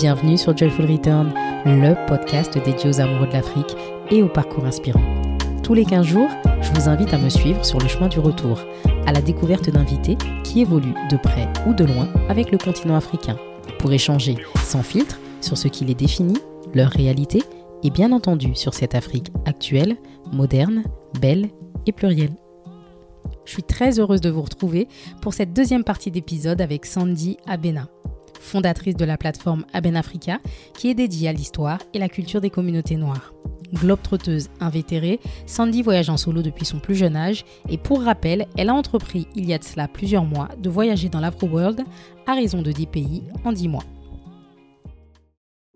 Bienvenue sur Joyful Return, le podcast dédié aux amoureux de l'Afrique et au parcours inspirant. Tous les 15 jours, je vous invite à me suivre sur le chemin du retour, à la découverte d'invités qui évoluent de près ou de loin avec le continent africain, pour échanger sans filtre sur ce qui les définit, leur réalité et bien entendu sur cette Afrique actuelle, moderne, belle et plurielle. Je suis très heureuse de vous retrouver pour cette deuxième partie d'épisode avec Sandy Abena, fondatrice de la plateforme Aben Africa, qui est dédiée à l'histoire et la culture des communautés noires. Globe-trotteuse invétérée, Sandy voyage en solo depuis son plus jeune âge et pour rappel, elle a entrepris il y a de cela plusieurs mois de voyager dans l'Afro-World à raison de 10 pays en 10 mois.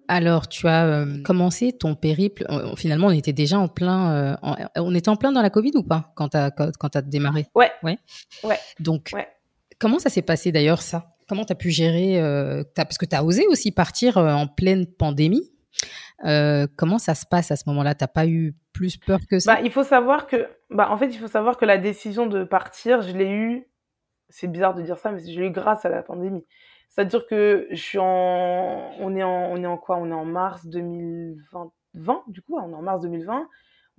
Alors, tu as euh, commencé ton périple. euh, finalement, on était déjà en plein. euh, en- on était en plein dans la Covid ou pas quand tu as, quand, quand t'as démarré? Ouais. Ouais. Ouais. Donc, Ouais. comment ça s'est passé d'ailleurs ça? Comment tu as pu gérer euh, Parce que tu as osé aussi partir euh, en pleine pandémie. Euh, comment ça se passe à ce moment-là? T'as pas eu plus peur que ça? Bah, il faut savoir que, bah, en fait, il faut savoir que la décision de partir, je l'ai eue, c'est bizarre de dire ça, mais je l'ai eue grâce à la pandémie. C'est-à-dire que je suis en, on est en, on est en quoi? On est en mars 2020, 20, du coup, on est en mars 2020.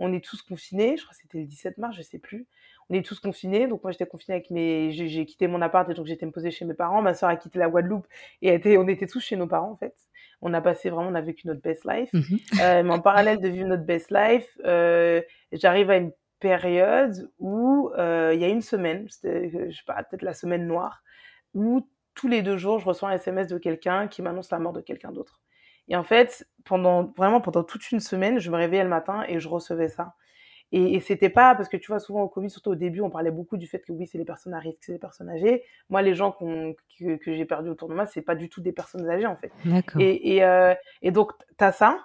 On est tous confinés. Je crois que c'était le 17 mars, je sais plus. On est tous confinés. Donc, moi, j'étais confinée avec mes, j'ai, quitté mon appart et donc j'étais me poser chez mes parents. Ma soeur a quitté la Guadeloupe et on était tous chez nos parents, en fait. On a passé vraiment, on a vécu notre best life. Mhm. Euh, mais en parallèle de vivre notre best life, euh, j'arrive à une période où euh, il y a une semaine, je sais pas, peut-être la semaine noire, où tous les deux jours, je reçois un SMS de quelqu'un qui m'annonce la mort de quelqu'un d'autre. Et en fait, pendant vraiment pendant toute une semaine, je me réveillais le matin et je recevais ça. Et, et c'était pas parce que tu vois souvent au Covid, surtout au début, on parlait beaucoup du fait que oui, c'est les personnes à risque, c'est les personnes âgées. Moi, les gens que, que j'ai perdus autour de moi, c'est pas du tout des personnes âgées en fait. D'accord. Et, et, euh, et donc, tu as ça.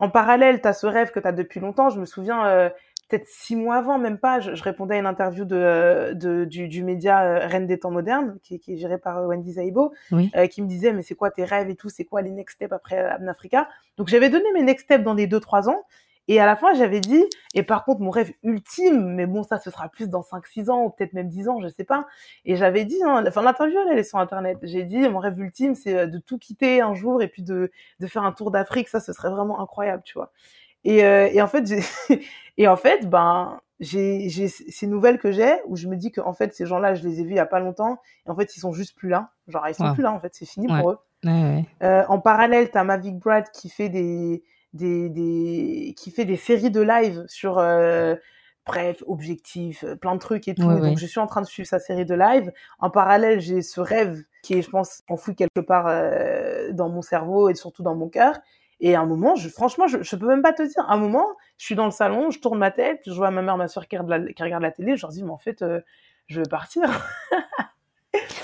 En parallèle, tu as ce rêve que tu as depuis longtemps. Je me souviens, euh, peut-être six mois avant, même pas, je, je répondais à une interview de, de, du, du média euh, Reine des temps modernes, qui, qui est géré par euh, Wendy Zaibo, Oui. euh, qui me disait, mais c'est quoi tes rêves et tout, c'est quoi les next steps après euh, Abn Africa? Donc, j'avais donné mes next steps dans les deux, trois ans. Et à la fin, j'avais dit, et par contre, mon rêve ultime, mais bon, ça, ce sera plus dans 5-6 ans, ou peut-être même 10 ans, je sais pas. Et j'avais dit, hein, enfin, l'interview, elle, elle est sur Internet. J'ai dit, mon rêve ultime, c'est de tout quitter un jour et puis de, de faire un tour d'Afrique. Ça, ce serait vraiment incroyable, tu vois. Et, euh, et en fait, j'ai, et en fait, ben, j'ai, j'ai ces nouvelles que j'ai où je me dis que, en fait, ces gens-là, je les ai vus il y a pas longtemps. Et en fait, ils sont juste plus là. Genre, ils sont Wow. plus là, en fait. C'est fini Ouais. pour eux. Ouais, ouais. Euh, en parallèle, t'as Mavic Brad qui fait des, des, des, qui fait des séries de live sur, euh, bref, objectifs, euh, plein de trucs et tout. Et donc, je suis en train de suivre sa série de live. En parallèle, j'ai ce rêve qui est, je pense, enfoui quelque part euh, dans mon cerveau et surtout dans mon cœur. Et à un moment, je, franchement, je, je peux même pas te dire. À un moment, je suis dans le salon, je tourne ma tête, je vois ma mère, ma soeur qui regarde la, qui regarde la télé, je leur dis, mais en fait, euh, je veux partir.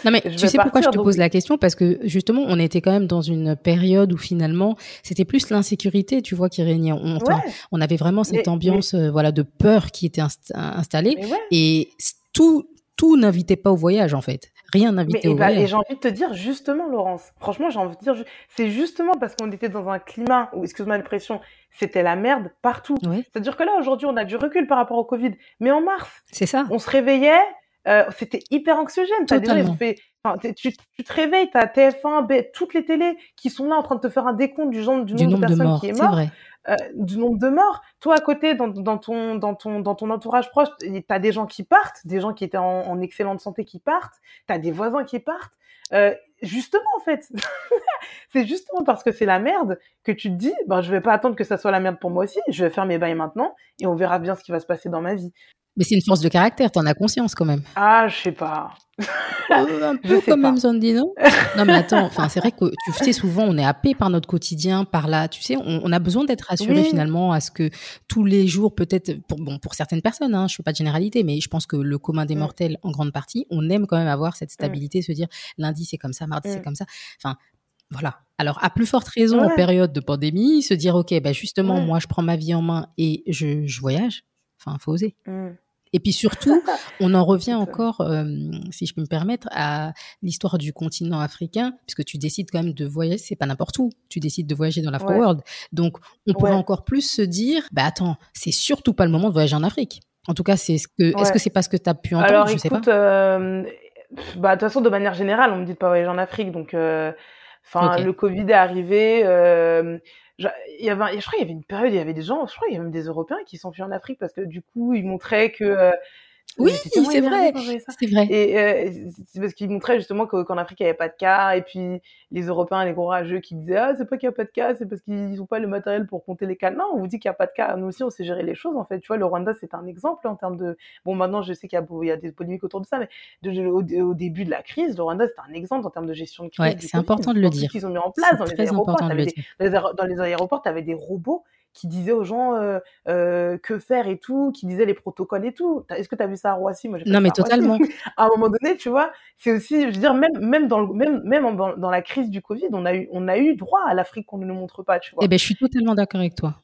Non mais Je tu sais pourquoi je te donc- pose la question? Parce que justement on était quand même dans une période où finalement c'était plus l'insécurité tu vois qui régnait on, Ouais, on avait vraiment cette Mais- ambiance euh, voilà de peur qui était inst- installée ouais. et tout tout n'invitait pas au voyage en fait rien Mais n'invitait et, au et voyage j'ai envie de te dire justement, Laurence. Franchement, j'ai envie de dire, c'est justement parce qu'on était dans un climat où, excuse-moi l'expression, c'était la merde partout. C'est-à-dire que là, aujourd'hui, on a du recul par rapport au Covid. Mais en mars, c'est ça on se réveillait, euh, c'était hyper anxiogène. Fait, tu, tu te réveilles, t'as TF1, B, toutes les télés qui sont là en train de te faire un décompte du, genre, du, du nombre, nombre de de personnes qui est mort euh, du nombre de morts. Toi, à côté, dans, ton, dans, ton, dans ton entourage proche, t'as des gens qui partent, des gens qui étaient en, en excellente santé qui partent, t'as des voisins qui partent. Euh, justement, en fait, c'est justement parce que c'est la merde que tu te dis, ben, je vais pas attendre que ça soit la merde pour moi aussi, je vais faire mes bails maintenant et on verra bien ce qui va se passer dans ma vie. Mais c'est une force de caractère t'en as conscience quand même Ah, je sais pas. Euh, un peu quand même Sandy non? Non mais attends enfin c'est vrai que tu sais souvent on est happé par notre quotidien par là tu sais on, on a besoin d'être rassuré Oui. finalement à ce que tous les jours peut-être pour bon pour certaines personnes hein, je fais pas de généralité mais je pense que le commun des Mm. mortels en grande partie on aime quand même avoir cette stabilité se dire lundi c'est comme ça mardi c'est Mm. comme ça enfin voilà. Alors, à plus forte raison, en période de pandémie, se dire, OK, bah justement, Ouais. moi, je prends ma vie en main et je, je voyage. Enfin, faut oser. Et puis surtout, on en revient encore, euh, si je peux me permettre, à l'histoire du continent africain, puisque tu décides quand même de voyager, c'est pas n'importe où, tu décides de voyager dans l'Afro Ouais. World. Donc, on pourrait Ouais. encore plus se dire, bah attends, c'est surtout pas le moment de voyager en Afrique. En tout cas, c'est ce que, est-ce que c'est pas ce que tu as pu entendre? Alors Je sais pas. écoute, euh, bah, de toute façon, de manière générale, on me dit de pas voyager en Afrique, donc euh, Enfin, le Covid est arrivé. Il y avait, je crois qu'il y avait une période, il y avait des gens, je crois qu'il y avait même des Européens qui fuis en Afrique parce que du coup, ils montraient que euh, oui, c'est vrai. C'est vrai. Et euh, c'est parce qu'il montrait justement qu'en Afrique, il n'y avait pas de cas. Et puis, les Européens, les gros rageux qui disaient Ah, c'est pas qu'il n'y a pas de cas, c'est parce qu'ils n'ont pas le matériel pour compter les cas. Non, on vous dit qu'il n'y a pas de cas. Nous aussi, on sait gérer les choses, en fait. Tu vois, le Rwanda, c'est un exemple en termes de. Bon, maintenant, je sais qu'il y, y, a des polémiques autour de ça, mais au, début de la crise, le Rwanda, c'est un exemple en termes de gestion de crise. Ouais, c'est important de le dire. qu'ils ont mis en place dans les aéroports. dans les aéroports, tu avais des robots qui disait aux gens euh, euh, que faire et tout, qui disait les protocoles et tout. Est-ce que tu as vu ça à Roissy? Moi, Non, mais totalement. à un moment donné, tu vois, c'est aussi, je veux dire, même, même, dans, le, même, même dans, la crise du Covid, on a eu, on a eu droit à l'Afrique qu'on ne nous montre pas, tu vois. Eh ben, je suis totalement d'accord avec toi.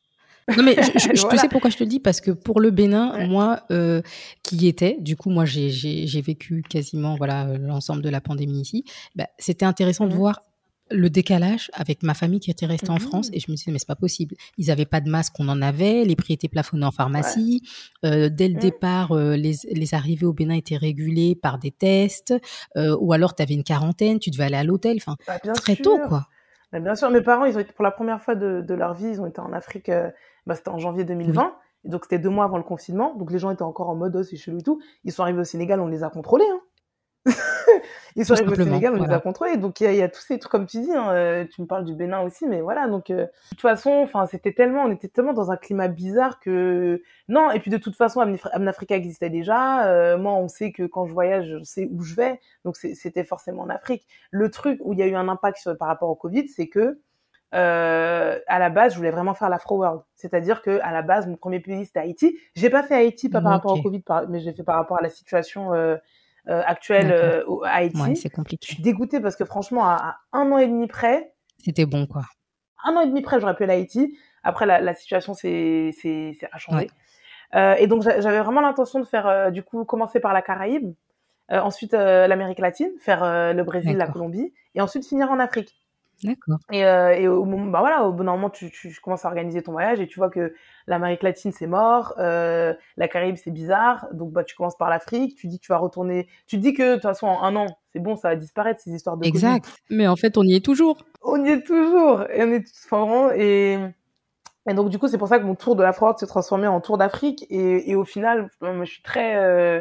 Non mais je, je, sais pourquoi je te le dis? Parce que pour le Bénin, moi euh, qui y étais, du coup moi j'ai vécu quasiment voilà l'ensemble de la pandémie ici. Bah, C'était intéressant de mmh voir le décalage avec ma famille qui était restée en France mmh. et je me disais mais c'est pas possible. Ils n'avaient pas de masque on en avait les prix étaient plafonnés en pharmacie. Euh, dès le mmh. départ euh, les, les, arrivées au Bénin étaient régulées par des tests euh, ou alors tu avais une quarantaine tu devais aller à l'hôtel enfin bah, très tôt quoi. Bah, bien sûr mes parents ils ont été pour la première fois de, de leur vie ils ont été en Afrique bah, c'était en janvier 2020 et donc c'était deux mois avant le confinement. Donc les gens étaient encore en mode oh, c'est chelou et tout. Ils sont arrivés au Sénégal on les a contrôlés hein. Ils sont arrivés au Sénégal, on les a contrôlés. Donc il y, a tous ces trucs, comme tu dis, hein, euh, tu me parles du Bénin aussi, mais voilà. Donc euh, de toute façon, enfin c'était tellement, on était tellement dans un climat bizarre que non. Et puis de toute façon, Amnafrica existait déjà. Euh, moi, on sait que quand je voyage, je sais où je vais. Donc c'était forcément en Afrique. Le truc où il y a eu un impact par rapport au Covid, c'est que euh, à la base, je voulais vraiment faire l'Afro World. C'est-à-dire que à la base, mon premier pays c'était Haïti. J'ai pas fait Haïti pas par rapport au Covid, mais j'ai fait par rapport à la situation actuelle euh, à Haïti. c'est compliqué. Je suis dégoûtée parce que franchement, à, un an et demi près, c'était bon quoi. Un an et demi près, j'aurais pu aller à Haïti. Après, la, la situation a changé. Euh, et donc j'avais vraiment l'intention de faire euh, du coup commencer par la Caraïbe, ensuite l'Amérique latine, faire le Brésil, la Colombie, et ensuite finir en Afrique. D'accord. Et, euh, et au, bah voilà, au bon moment, tu, tu, commences à organiser ton voyage et tu vois que l'Amérique latine c'est mort, euh, la Caraïbe c'est bizarre, donc bah tu commences par l'Afrique, tu dis que tu vas retourner, tu te dis que de toute façon en un an c'est bon, ça va disparaître ces histoires de exact. Mais en fait on y est toujours. On y est toujours et on est enfin, vraiment et et donc du coup c'est pour ça que mon tour de la France s'est transformé en tour d'Afrique et, et au final je suis très euh,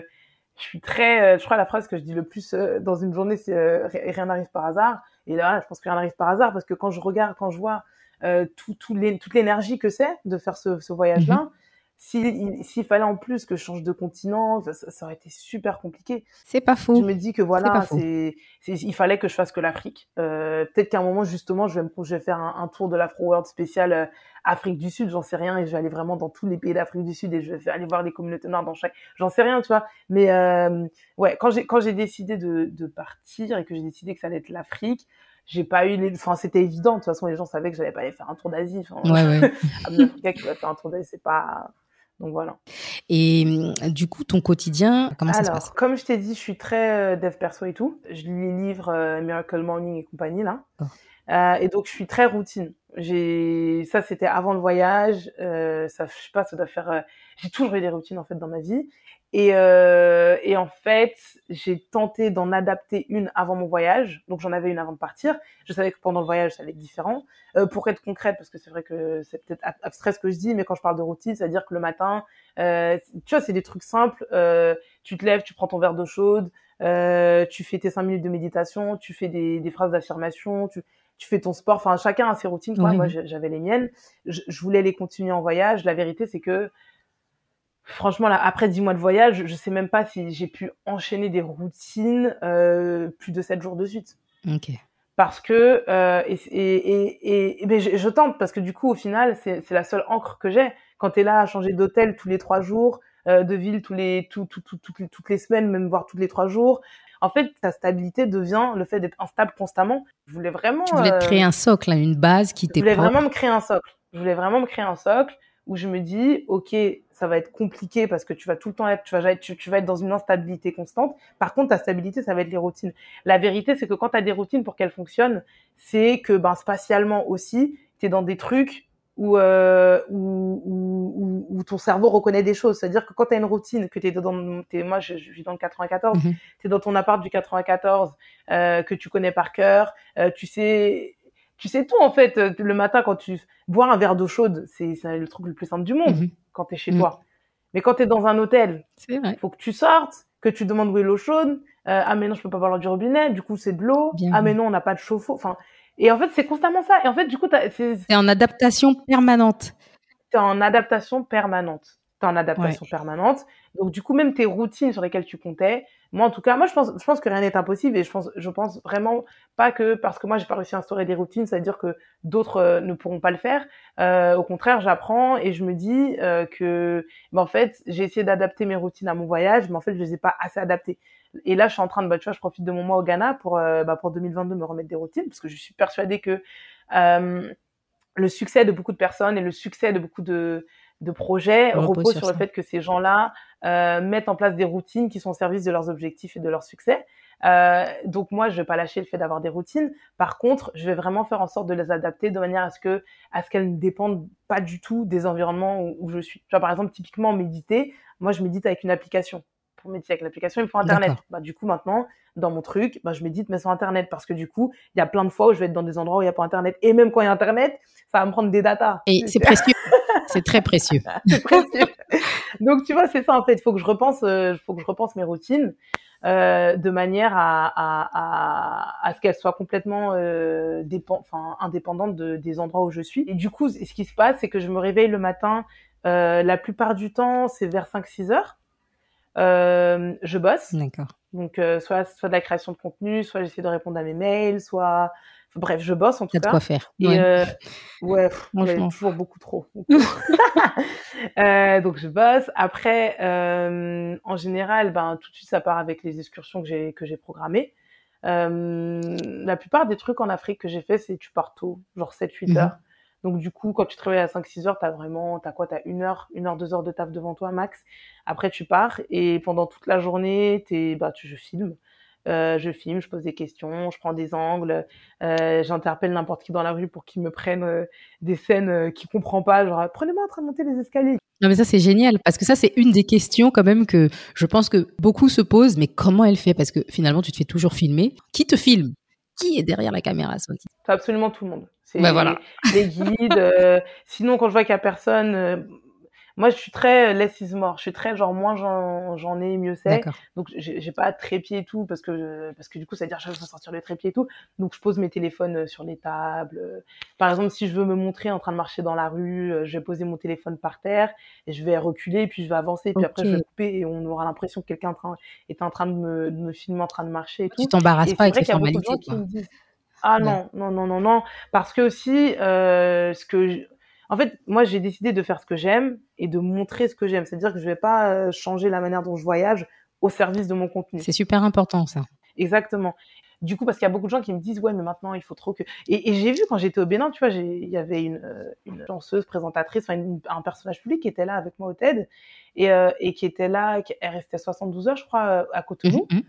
je suis très je crois la phrase que je dis le plus euh, dans une journée c'est rien n'arrive par hasard et là, je pense que rien n'arrive par hasard parce que quand je regarde, quand je vois euh, tout, tout toute l'énergie que c'est de faire ce, ce voyage-là, s'il fallait en plus que je change de continent, ça, ça aurait été super compliqué. C'est pas faux. Je me dis que voilà, c'est, il fallait que je fasse que l'Afrique. Euh, peut-être qu'à un moment justement, je vais, me, je vais faire un, un tour de l'Afro World spécial euh, Afrique du Sud, j'en sais rien, et je vais aller vraiment dans tous les pays d'Afrique du Sud et je vais aller voir les communautés noires dans chaque, j'en sais rien, tu vois. Mais euh, ouais, quand j'ai quand j'ai décidé de, de partir et que j'ai décidé que ça allait être l'Afrique, j'ai pas eu les enfin c'était évident de toute façon les gens savaient que j'allais pas aller faire un tour d'Asie enfin ouais, ouais. Afrique qui va faire un tour d'Asie c'est pas donc voilà. Et hum, du coup ton quotidien comment ça se passe? comme je t'ai dit je suis très euh, dev perso et tout. Je lis les livres euh, Miracle Morning et compagnie là. Oh. euh, et donc je suis très routine. J'ai ça c'était avant le voyage. Euh, ça je sais pas ça doit faire euh, j'ai toujours eu des routines en fait dans ma vie et, euh, et en fait, j'ai tenté d'en adapter une avant mon voyage. Donc j'en avais une avant de partir. Je savais que pendant le voyage, ça allait être différent. Euh, pour être concrète, parce que c'est vrai que c'est peut-être abstrait ce que je dis, mais quand je parle de routine, c'est-à-dire que le matin, euh, tu vois, c'est des trucs simples. Euh, tu te lèves, tu prends ton verre d'eau chaude, euh, tu fais tes cinq minutes de méditation, tu fais des, des phrases d'affirmation, tu, tu fais ton sport. Enfin, chacun a ses routines. Quoi. Moi, j'avais les miennes. Je, je voulais les continuer en voyage. La vérité, c'est que franchement, là, après dix mois de voyage, je sais même pas si j'ai pu enchaîner des routines euh, plus de sept jours de suite. Ok. Parce que euh, et, et, et, mais je, je, tente parce que du coup, au final, c'est la seule encre que j'ai. Quand tu es là à changer d'hôtel tous les trois jours, euh, de ville tous les tout, tout, tout, toutes, les, toutes les semaines, même voire tous les trois jours. En fait, ta stabilité devient le fait d'être instable constamment. Je voulais vraiment. Tu voulais te créer un socle, une base qui t'est. Je voulais vraiment me créer un socle. Je voulais vraiment me créer un socle où je me dis, ok, ça va être compliqué parce que tu vas tout le temps être, tu vas, tu, tu vas être dans une instabilité constante. Par contre, ta stabilité, ça va être les routines. La vérité, c'est que quand tu as des routines pour qu'elles fonctionnent, c'est que ben, spatialement aussi, tu es dans des trucs où, euh, où, où, où, ton cerveau reconnaît des choses. C'est-à-dire que quand tu as une routine, que tu es dans, es, moi je, je vis dans le 94, mm tu es dans ton appart du 94, euh, que tu connais par cœur, euh, tu sais tu sais tout en fait. Euh, le matin quand tu bois un verre d'eau chaude, c'est le truc le plus simple du monde mm-hmm. quand tu es chez mm. toi. Mais quand tu es dans un hôtel, il faut que tu sortes, que tu demandes où est l'eau chaude. Euh, ah mais non, je peux pas boire du robinet, du coup c'est de l'eau. Ah mais non, on n'a pas de chauffe-eau. Enfin, et en fait, c'est constamment ça. Et en fait, du coup, c'est en adaptation permanente. es en adaptation permanente. T'es en adaptation permanente. Donc, du coup, même tes routines sur lesquelles tu comptais, moi, en tout cas, moi, je pense, je pense que rien n'est impossible et je pense, je pense vraiment pas que parce que moi, j'ai pas réussi à instaurer des routines, ça veut dire que d'autres euh, ne pourront pas le faire. Euh, au contraire, j'apprends et je me dis euh, que, ben, en fait, j'ai essayé d'adapter mes routines à mon voyage, mais en fait, je les ai pas assez adaptées. Et là, je suis en train de, bah, tu vois, je profite de mon mois au Ghana pour, bah, pour 2022 me remettre des routines parce que je suis persuadée que le succès de beaucoup de personnes et le succès de beaucoup de, de projets repose, sur, le fait que ces gens-là euh, mettent en place des routines qui sont au service de leurs objectifs et de leur succès. Euh, donc moi, je vais pas lâcher le fait d'avoir des routines. Par contre, je vais vraiment faire en sorte de les adapter de manière à ce que à ce qu'elles ne dépendent pas du tout des environnements où, où je suis. Par exemple, typiquement méditer. Moi, je médite avec une application pour méditer avec l'application, il me faut Internet. Bah, du coup, maintenant, dans mon truc, bah, je médite, mais sans Internet, parce que du coup, il y a plein de fois où je vais être dans des endroits où il n'y a pas Internet. Et même quand il y a Internet, ça va me prendre des datas. Et c'est précieux. c'est très précieux. c'est précieux. Donc, tu vois, c'est ça, en fait. Il faut que je repense, euh, faut que je repense mes routines. Euh, de manière à, à, à, à ce qu'elles soient complètement euh, dépend, enfin, indépendantes de, des endroits où je suis. Et du coup, ce qui se passe, c'est que je me réveille le matin. Euh, la plupart du temps, c'est vers 5-6 heures. Euh, je bosse. D'accord. Donc, euh, soit, soit de la création de contenu, soit j'essaie de répondre à mes mails, soit. bref, je bosse en tout cas. de quoi faire. Et, ouais, euh, ouais toujours beaucoup trop. euh, donc, je bosse. Après, euh, en général, ben, tout de suite, ça part avec les excursions que j'ai, que j'ai programmées. Euh, la plupart des trucs en Afrique que j'ai fait, c'est tu pars tôt, genre 7-8 mhm. heures. Donc du coup, quand tu travailles à 5-6 heures, t'as vraiment, t'as quoi, t'as une heure, une heure, deux heures de taf devant toi max. Après, tu pars et pendant toute la journée, t'es, bah, tu, je filme. Euh, je filme, je pose des questions, je prends des angles, euh, j'interpelle n'importe qui dans la rue pour qu'il me prenne euh, des scènes qu'il comprend pas, genre prenez-moi en train de monter les escaliers. Non mais ça c'est génial parce que ça c'est une des questions quand même que je pense que beaucoup se posent mais comment elle fait? Parce que finalement tu te fais toujours filmer. Qui te filme? Qui est derrière la caméra C'est absolument tout le monde. C'est bah, voilà. les guides. Euh, sinon, quand je vois qu'il y a personne, euh, moi, je suis très less is more. Je suis très genre moins j'en ai, mieux c'est. Donc, j'ai pas trépied et tout parce que parce que du coup, ça veut dire que je veux sortir le trépied et tout. Donc, je pose mes téléphones euh, sur les tables. Par exemple, si je veux me montrer en train de marcher dans la rue, je vais poser mon téléphone par terre et je vais reculer, puis je vais avancer, puis après je vais couper et on aura l'impression que quelqu'un est en train de me, de me filmer en train de marcher et tout. Tu t'embarrasses pas avec les formalités. Ah non, non, non, non, non, parce que aussi, euh, ce que, en fait, moi j'ai décidé de faire ce que j'aime et de montrer ce que j'aime. C'est-à-dire que je vais pas euh, changer la manière dont je voyage au service de mon contenu. C'est super important ça. Exactement. Du coup, parce qu'il y a beaucoup de gens qui me disent ouais, mais maintenant il faut trop que. Et, et j'ai vu quand j'étais au Bénin, tu vois, il y avait une, euh, une danseuse, présentatrice, enfin un personnage public qui était là avec moi au TED et, euh, et qui était là, qui, elle restait 72 heures, je crois, à Cotonou. Mmh, mmh.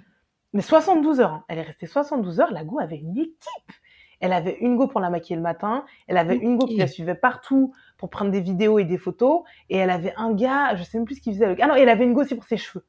Mais 72 heures, hein. elle est restée 72 heures. La Go avait une équipe. Elle avait une Go pour la maquiller le matin. Elle avait une Go qui la suivait partout pour prendre des vidéos et des photos. Et elle avait un gars, je sais même plus ce qu'il faisait. Avec... Ah non, elle avait une Go aussi pour ses cheveux.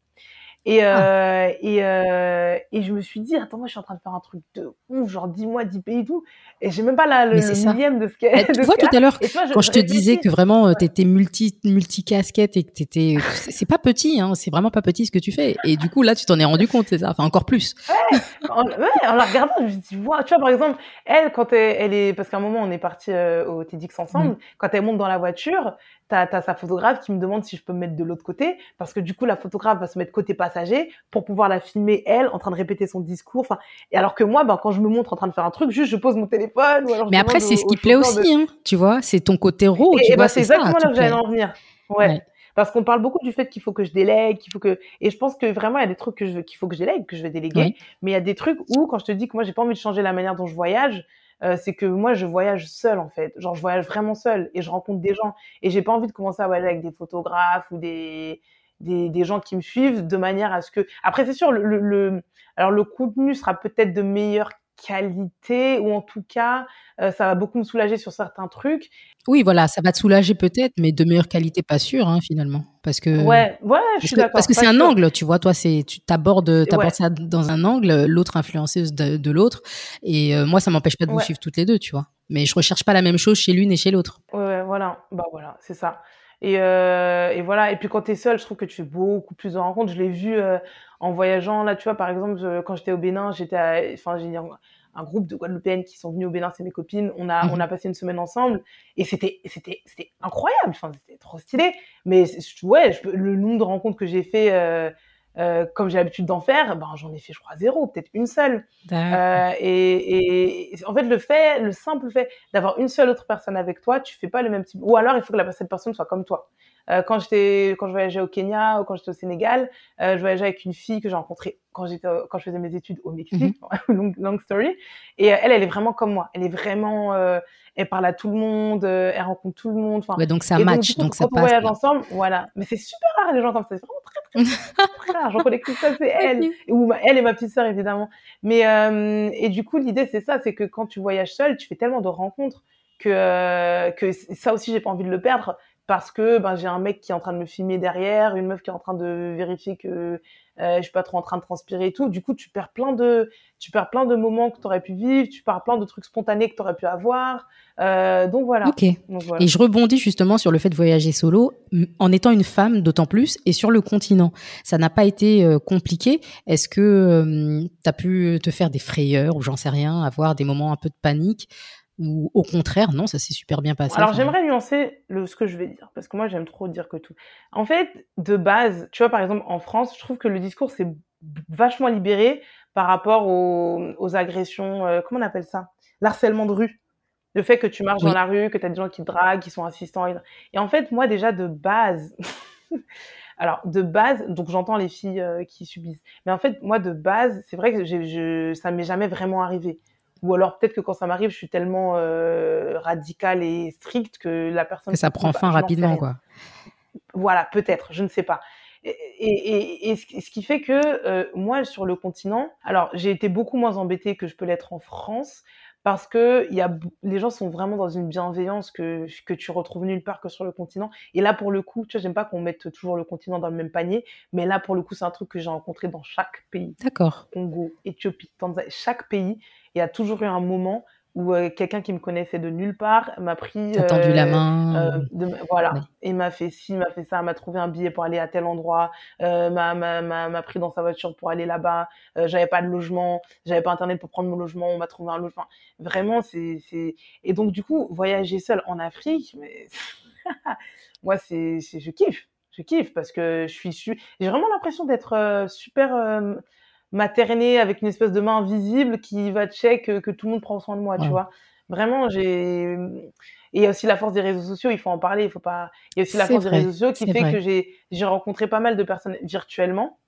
Et, euh, ah. et, euh, et je me suis dit, attends, moi, je suis en train de faire un truc de ouf, genre 10 mois, 10 pays et tout. Et j'ai même pas la, le, millième de ce qu'elle Tu vois, tout à l'heure, quand je te disais que vraiment, euh, tu étais multi, multi-casquette et que t'étais, c'est pas petit, hein, c'est vraiment pas petit ce que tu fais. Et du coup, là, tu t'en es rendu compte, c'est ça. Enfin, encore plus. Ouais, en, ouais, en la regardant, je me dis, wow. tu vois, par exemple, elle, quand elle, elle est, parce qu'à un moment, on est parti euh, au TEDx ensemble, mm. quand elle monte dans la voiture, t'as as sa photographe qui me demande si je peux me mettre de l'autre côté, parce que du coup, la photographe va se mettre côté passager pour pouvoir la filmer, elle, en train de répéter son discours. Enfin, et alors que moi, ben, quand je me montre en train de faire un truc, juste je pose mon téléphone. Ou alors Mais après, c'est ce qui plaît aussi, hein, tu vois, c'est ton côté raw, tu vois, c'est exactement là que j'allais en venir. Ouais. Parce qu'on parle beaucoup du fait qu'il faut que je délègue, qu'il faut que et je pense que vraiment il y a des trucs que je veux qu'il faut que je délègue, que je vais déléguer, mais il y a des trucs où quand je te dis que moi j'ai pas envie de changer la manière dont je voyage, euh, c'est que moi je voyage seule en fait. Genre je voyage vraiment seule et je rencontre des gens. Et j'ai pas envie de commencer à voyager avec des photographes ou des des, des gens qui me suivent de manière à ce que après c'est sûr le, le, alors le contenu sera peut-être de meilleure qualité ou en tout cas euh, ça va beaucoup me soulager sur certains trucs. Oui, voilà, ça va te soulager peut-être, mais de meilleure qualité, pas sûr, hein, finalement, parce que ouais, ouais, je suis d'accord. Parce que c'est un angle, tu vois, toi, c'est tu t'abordes, t'abordes ça dans un angle, l'autre influenceuse de, l'autre, et euh, moi, ça m'empêche pas de vous suivre toutes les deux, tu vois. Mais je recherche pas la même chose chez l'une et chez l'autre. Ouais, voilà, bah voilà, c'est ça. Et, euh, et voilà. Et puis quand tu es seule, je trouve que tu fais beaucoup plus de rencontres. Je l'ai vu euh, en voyageant. Là, tu vois, par exemple, quand j'étais au Bénin, j'étais, enfin, j'ai un groupe de Guadeloupéennes qui sont venus au Bénin, c'est mes copines. On a, on a mhm. passé une semaine ensemble et c'était, c'était, c'était incroyable. Enfin, c'était trop stylé. Mais ouais, je, le nombre de rencontres que j'ai fait. Euh, euh, comme j'ai l'habitude d'en faire, ben j'en ai fait je crois zéro, peut-être une seule. Euh, et, et, en fait le fait, le simple fait d'avoir une seule autre personne avec toi, tu fais pas le même type. Ou alors il faut que la, cette personne soit comme toi. Euh, quand j'étais, quand je voyageais au Kenya ou quand j'étais au Sénégal, euh, je voyageais avec une fille que j'ai rencontrée quand j'étais, quand je faisais mes études au Mexique, mhm. long, story. Et euh, elle, elle est vraiment comme moi. Elle est vraiment, elle parle à tout le monde, elle rencontre tout le monde. Enfin, donc ça match, donc, ça passe. On voyage ensemble, voilà. Mais c'est super rare les gens comme ça. C'est vraiment très très, très rare. J'en connais que ça, c'est elle, ou elle et ma petite sœur évidemment. Mais et du coup, l'idée c'est ça, c'est que quand tu voyages seul, tu fais tellement de rencontres que que ça aussi j'ai pas envie de le perdre parce que ben, j'ai un mec qui est en train de me filmer derrière, une meuf qui est en train de vérifier que euh, je suis pas trop en train de transpirer et tout. Du coup, tu perds plein de, tu perds plein de moments que tu aurais pu vivre, tu perds plein de trucs spontanés que tu aurais pu avoir. Euh, donc, voilà. ok. Et je rebondis justement sur le fait de voyager solo, en étant une femme d'autant plus, et sur le continent. Ça n'a pas été euh, compliqué. Est-ce que euh, tu as pu te faire des frayeurs ou j'en sais rien, avoir des moments un peu de panique ou au contraire, non, ça s'est super bien passé. Alors j'aimerais nuancer le, ce que je vais dire, parce que moi j'aime trop dire que tout. En fait, de base, tu vois, par exemple, en France, je trouve que le discours s'est vachement libéré par rapport aux, agressions, euh, comment on appelle ça? L'harcèlement de rue. Le fait que tu marches dans la rue, que tu as des gens qui te draguent, qui sont assistants. Et, en fait, moi déjà de base, alors de base, donc j'entends les filles euh, qui subissent, mais en fait, moi de base, c'est vrai que je, ça m'est jamais vraiment arrivé. Ou alors peut-être que quand ça m'arrive, je suis tellement euh, radicale et stricte que la personne... Que ça prend fin rapidement, quoi. Voilà, peut-être, je ne sais pas. Et, et, et, ce qui fait que euh, moi, sur le continent, alors j'ai été beaucoup moins embêtée que je peux l'être en France, parce que y a, les gens sont vraiment dans une bienveillance que, que tu retrouves nulle part que sur le continent. Et là, pour le coup, tu vois, j'aime pas qu'on mette toujours le continent dans le même panier, mais là, pour le coup, c'est un truc que j'ai rencontré dans chaque pays. D'accord. Congo, Éthiopie, Tanzanie, chaque pays, il y a toujours eu un moment où euh, quelqu'un qui me connaissait de nulle part m'a pris euh, tendu la main euh, voilà et m'a fait ci m'a fait ça m'a trouvé un billet pour aller à tel endroit m'a pris dans sa voiture pour aller là-bas j'avais pas de logement j'avais pas internet pour prendre mon logement on m'a trouvé un logement vraiment c'est c'est et donc du coup voyager seul en Afrique mais moi c'est je kiffe je kiffe parce que je suis j'ai vraiment l'impression d'être super materner avec une espèce de main invisible qui va check que, que tout le monde prend soin de moi, tu vois. Vraiment, j'ai et il y a aussi la force des réseaux sociaux, il faut en parler, il faut pas il y a aussi la force des réseaux sociaux qui fait que j'ai j'ai rencontré pas mal de personnes virtuellement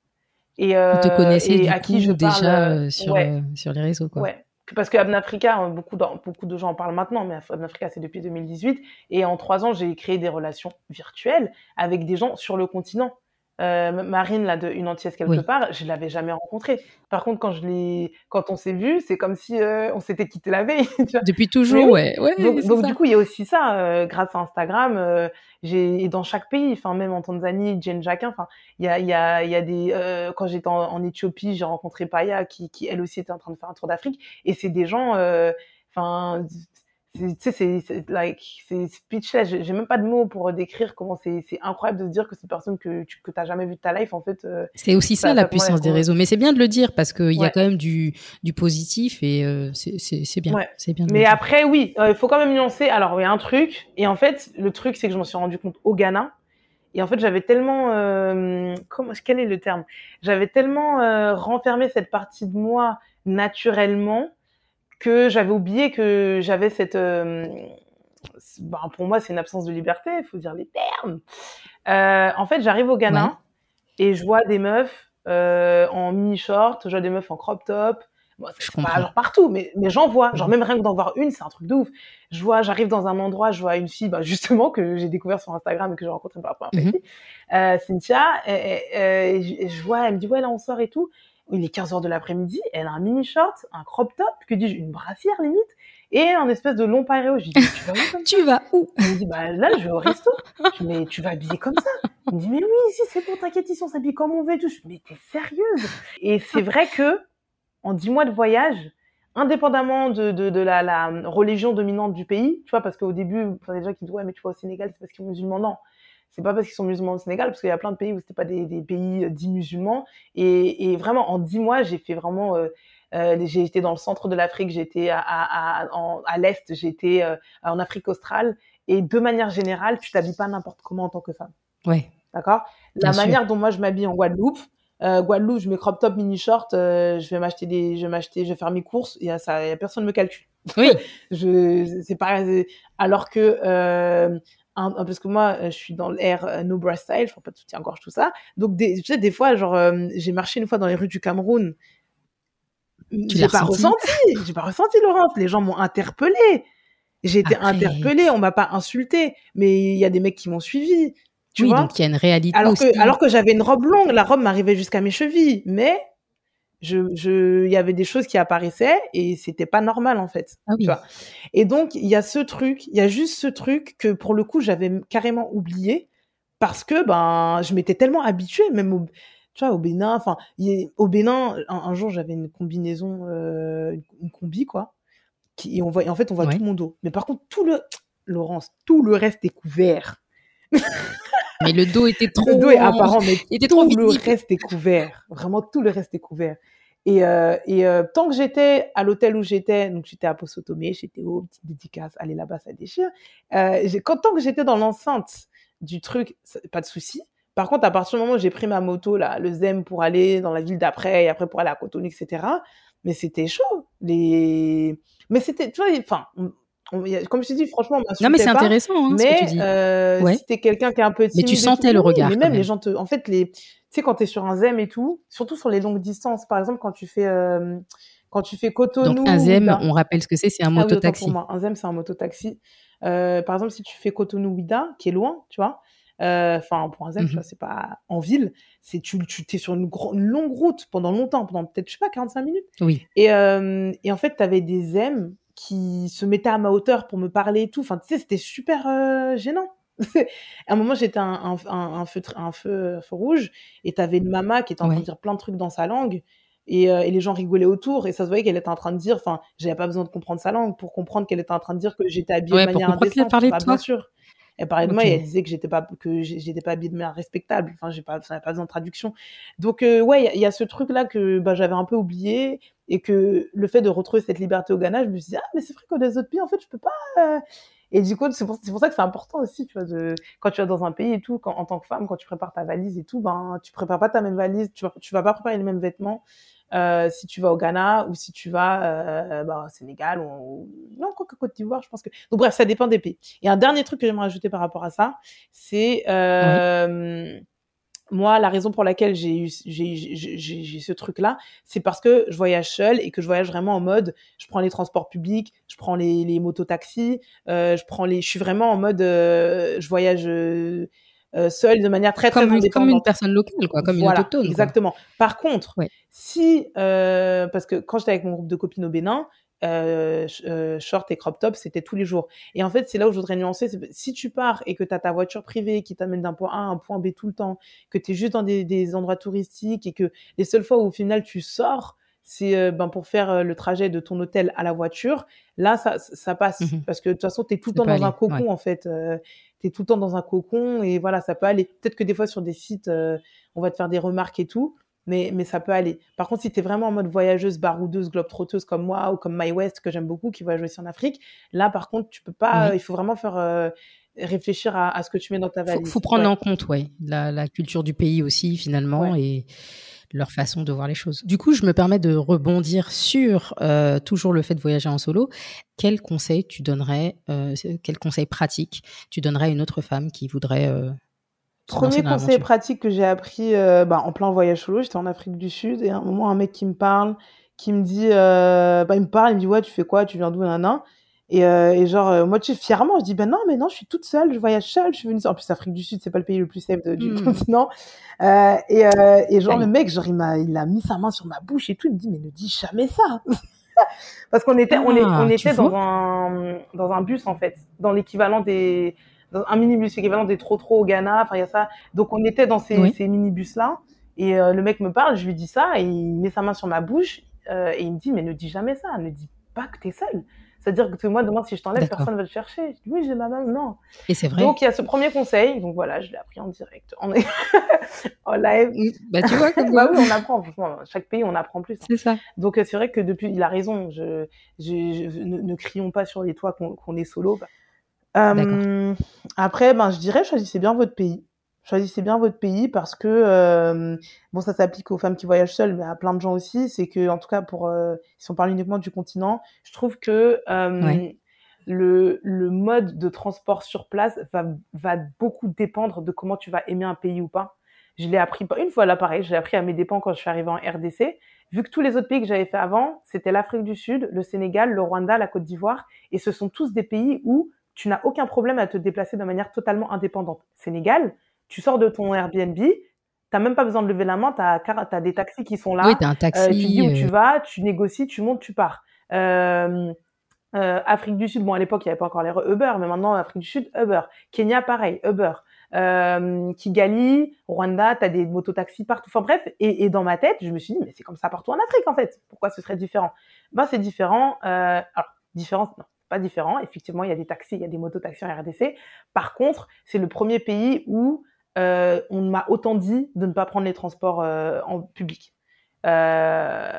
et euh, te connaissais et à qui je déjà parle, euh, sur euh, sur les réseaux quoi. Ouais. Parce que Abnafrica, hein, beaucoup de, beaucoup de gens en parlent maintenant, mais Abnafrica, c'est depuis 2018. Et en trois ans, j'ai créé des relations virtuelles avec des gens sur le continent. Euh, Marine là de une entière quelque part, je l'avais jamais rencontrée. Par contre, quand je l'ai, quand on s'est vu, c'est comme si euh, on s'était quitté la veille. Depuis toujours, ouais. ouais. donc, du coup, il y a aussi ça. Euh, grâce à Instagram, j'ai dans chaque pays, enfin même en Tanzanie, Jane Jacquin, enfin il y a il y a il y a des quand j'étais en, Éthiopie, j'ai rencontré Paya qui qui elle aussi était en train de faire un tour d'Afrique et c'est des gens, enfin tu sais, c'est like, c'est speechless. J'ai même pas de mots pour décrire comment c'est incroyable de se dire que c'est personne que tu que t'as jamais vu de ta life, en fait. Euh, c'est aussi ça, la puissance des réseaux. Mais c'est bien de le dire parce qu'il y a quand même du, du positif et euh, c'est bien. C'est bien. Mais après, oui, euh, il faut quand même nuancer. Alors, il y a un truc. Et en fait, le truc, c'est que je m'en suis rendu compte au Ghana. Et en fait, j'avais tellement, euh, comment, quel est le terme? J'avais tellement renfermé cette partie de moi naturellement que j'avais oublié que j'avais cette euh, ben, pour moi c'est une absence de liberté il faut dire les termes. Euh, en fait j'arrive au Ghana et je vois des meufs euh, en mini short je vois des meufs en crop top. Bon, je pas genre partout mais mais j'en vois. Genre même rien que d'en voir une c'est un truc de ouf. Je vois j'arrive dans un endroit je vois une fille ben, justement que j'ai découvert sur Instagram et que j'ai rencontré par la première fois, Cynthia et, et, je vois elle me dit ouais là on sort et tout il est 15 heures de l'après-midi, elle a un mini short, un crop top, que dis-je, une brassière limite, et un espèce de long paréo. Je dis, tu vas où Tu vas où Elle me dit, bah là, je vais au resto. Je dis, mais tu vas habiller comme ça? Il me dit, mais oui, si c'est bon, t'inquiète, ici on s'habille comme on veut et tout. Je dis, mais t'es sérieuse? Et c'est vrai que, en 10 mois de voyage, indépendamment de, de, de la, la, religion dominante du pays, tu vois, parce qu'au début, enfin, des gens qui disent, ouais, mais tu vois, au Sénégal, c'est parce qu'ils sont musulmans. Non, c'est pas parce qu'ils sont musulmans au Sénégal, parce qu'il y a plein de pays où c'était pas des, des pays euh, dits musulmans. Et, et, vraiment, en dix mois, j'ai fait vraiment, euh, euh, j'ai été dans le centre de l'Afrique, j'ai été à, à, à, à l'Est, j'ai été euh, en Afrique australe. Et de manière générale, tu t'habilles pas n'importe comment en tant que femme. Ouais. D'accord? La Bien manière sûr. dont moi je m'habille en Guadeloupe, euh, Guadeloupe, je mets crop top, mini short, euh, je vais m'acheter des, je vais m'acheter, je vais faire mes courses, il y a ça, y a personne me calcule. Oui. je, c'est pas, alors que, euh, un, parce que moi, je suis dans l'air euh, no bra style, je prends pas de soutien-gorge, tout ça. Donc, des, tu sais, des fois, genre, euh, j'ai marché une fois dans les rues du Cameroun. J'ai pas ressenti, j'ai pas ressenti, Laurence. Les gens m'ont interpellée. J'ai été Après... interpellée, on m'a pas insulté, mais il y a des mecs qui m'ont suivi. Tu oui, vois? donc il y a une réalité. Alors aussi. que, alors que j'avais une robe longue, la robe m'arrivait jusqu'à mes chevilles, mais je, je, il y avait des choses qui apparaissaient et c'était pas normal en fait. Ah oui. tu vois et donc il y a ce truc, il y a juste ce truc que pour le coup j'avais carrément oublié parce que ben je m'étais tellement habituée, même au, tu vois, au Bénin. Enfin, au Bénin, un, un jour j'avais une combinaison, euh, une combi quoi, qui, et on voit, et en fait on voit Ouais. tout mon dos. Mais par contre tout le, Laurence, tout le reste est couvert. Mais le dos était trop. Le dos est apparent, mais il était trop tout le reste est couvert. Vraiment, tout le reste est couvert. Et, euh, et euh, tant que j'étais à l'hôtel où j'étais, donc j'étais à Possotomé, chez Théo, petite dédicace, allez là-bas, ça déchire. Euh, quand, tant que j'étais dans l'enceinte du truc, ça- pas de souci. Par contre, à partir du moment où j'ai pris ma moto, là, le ZEM pour aller dans la ville d'après, et après pour aller à Cotonou, etc., mais c'était chaud. Les... Mais c'était, tu vois, enfin, comme je te dis, franchement, on Non, mais c'est intéressant hein, ce que tu Mais dis. euh, Ouais. si t'es quelqu'un qui est un peu Mais timide tu et tout, sentais le regard, Mais même même. les gens te, en fait, les, tu sais, quand t'es sur un zem et tout, surtout sur les longues distances, par exemple, quand tu fais, euh, quand tu fais Cotonou. Donc un ZEM, Ouida- on rappelle ce que c'est, c'est un Ah oui, mototaxi. pour moi. Un zem, c'est un mototaxi. Euh, par exemple, si tu fais Cotonou Ouida, qui est loin, tu vois. euh, Enfin, pour un zem, tu Mhm. vois, c'est pas en ville. C'est tu, tu t'es sur une, longue route pendant longtemps, pendant peut-être, je sais pas, 45 minutes. Oui. Et, et en fait, t'avais des zèmes qui se mettaient à ma hauteur pour me parler et tout. Enfin, tu sais, c'était super gênant. à un moment, j'étais un, un, un, un feu, un, feu, un feu rouge et t'avais une maman qui était en train de dire plein de trucs dans sa langue et, euh, et les gens rigolaient autour et ça se voyait qu'elle était en train de dire, enfin, j'avais pas besoin de comprendre sa langue pour comprendre qu'elle était en train de dire que j'étais habillée Ouais, de manière indécente. de bien sûr. Elle parlait de moi et elle disait que j'étais pas que j'étais pas habillée de manière respectable. Enfin, j'ai pas, ça n'avait pas besoin de traduction. Donc euh, ouais, il y a- il y, a ce truc là que bah, j'avais un peu oublié et que le fait de retrouver cette liberté au Ghana, je me suis dit ah mais c'est vrai que des autres pays en fait je peux pas. euh. Et du coup c'est pour, pour ça que c'est important aussi tu vois de quand tu vas dans un pays et tout quand, en tant que femme quand tu prépares ta valise et tout ben tu prépares pas ta même valise, tu vas tu vas pas préparer les mêmes vêtements. Euh, si tu vas au Ghana ou si tu vas euh, bah, au Sénégal ou, ou- non quoi que Côte d'Ivoire je pense que donc bref ça dépend des pays et un dernier truc que j'aimerais ajouter par rapport à ça c'est euh, moi, la raison pour laquelle j'ai eu j'ai j'ai- j'ai- j'ai ce truc-là, c'est parce que je voyage seule et que je voyage vraiment en mode, je prends les transports publics, je prends les, les mototaxis, euh, je prends les, je suis vraiment en mode, euh, je voyage euh, euh, seule de manière très très Comme, une- indépendante. comme une personne locale, quoi, comme Voilà, une autochtone. Exactement. Par contre, Ouais. si parce que quand j'étais avec mon groupe de copines au Bénin, euh, euh, short et crop top, c'était tous les jours. Et en fait, c'est là où je voudrais nuancer. Si tu pars et que tu as ta voiture privée qui t'amène d'un point A à un point B tout le temps, que tu es juste dans des, des endroits touristiques et que les seules fois où au final tu sors, c'est euh, ben, pour faire euh, le trajet de ton hôtel à la voiture, là, ça, ça passe. Mhm. Parce que de toute façon, tu es tout le temps dans un cocon, ouais. en fait. Euh, tu es tout le temps dans un cocon et voilà, ça peut aller. Peut-être que des fois, sur des sites, euh, on va te faire des remarques et tout, mais, mais ça peut aller. Par contre, si tu es vraiment en mode voyageuse, baroudeuse, globe-trotteuse comme moi ou comme My West, que j'aime beaucoup, qui voyage aussi en Afrique, là, par contre, tu peux pas, Oui. il faut vraiment faire euh, réfléchir à, à ce que tu mets dans ta valise. faut prendre Ouais. en compte ouais, la, la culture du pays aussi finalement Ouais. et leur façon de voir les choses. Du coup, je me permets de rebondir sur euh, toujours le fait de voyager en solo. Quel conseil tu donnerais, euh, quel conseil pratique tu donnerais à une autre femme qui voudrait Premier conseil pratique que j'ai appris euh, bah, en plein voyage solo, j'étais en Afrique du Sud et à un moment un mec qui me parle, qui me dit, euh, bah, il me parle, il me dit ouais tu fais quoi, tu viens d'où, nana Et, euh, et genre, moi, tu sais, fièrement, je dis, ben non, mais non, je suis toute seule, je voyage seule, je suis venue. En plus, Afrique du Sud, c'est pas le pays le plus safe de- du Hmm. continent. Et, et genre, le mec, genre, il m'a, il a mis sa main sur ma bouche et tout. Il me dit, mais ne dis jamais ça. Parce qu'on était, on, est, Ah, on était dans un, dans un bus, en fait, dans l'équivalent des, dans un minibus équivalent des trop-trop au Ghana. Enfin, il y a ça. Donc, on était dans ces, Oui. ces minibus-là. Et euh, le mec me parle, je lui dis ça, et il met sa main sur ma bouche, euh, et il me dit, mais ne dis jamais ça, ne dis pas que t'es seule. C'est-à-dire que moi, demain, si je t'enlève, personne va te chercher. Je dis, oui, j'ai ma main, non. Et c'est vrai. Donc, il y a ce premier conseil. Donc, voilà, je l'ai appris en direct, en, en live. bah, tu vois, comme Bah oui, on apprend, franchement. Chaque pays, on apprend plus. hein. C'est ça. Donc, euh, c'est vrai que depuis, il a raison. Je, je, je- ne, ne crions pas sur les toits qu'on qu'on est solo. Euh, après, ben, je dirais, choisissez bien votre pays. Choisissez bien votre pays parce que, euh, bon, ça s'applique aux femmes qui voyagent seules, mais à plein de gens aussi. C'est que, en tout cas, pour, euh, si on parle uniquement du continent, je trouve que euh, Ouais. le, le mode de transport sur place va, va beaucoup dépendre de comment tu vas aimer un pays ou pas. Je l'ai appris une fois là, pareil, je l'ai appris à mes dépens quand je suis arrivée en RDC. Vu que tous les autres pays que j'avais fait avant, c'était l'Afrique du Sud, le Sénégal, le Rwanda, la Côte d'Ivoire, et ce sont tous des pays où tu n'as aucun problème à te déplacer de manière totalement indépendante. Sénégal, tu sors de ton Airbnb, t'as même pas besoin de lever la main, t'as as des taxis qui sont là. Oui, t'as un taxi. Euh, tu dis où euh, tu vas, tu négocies, tu montes, tu pars. Euh, euh, Afrique du Sud, bon à l'époque il n'y avait pas encore les Uber, mais maintenant Afrique du Sud, Uber. Kenya pareil, Uber. Euh, Kigali, Rwanda, t'as des mototaxis partout. Enfin bref, et, et dans ma tête, je me suis dit mais c'est comme ça partout en Afrique en fait. Pourquoi ce serait différent? Ben c'est différent. Euh, alors différent, non, pas différent. Effectivement, il y a des taxis, il y a des mototaxis en RDC. Par contre, c'est le premier pays où euh, on m'a autant dit de ne pas prendre les transports euh, en public. Euh,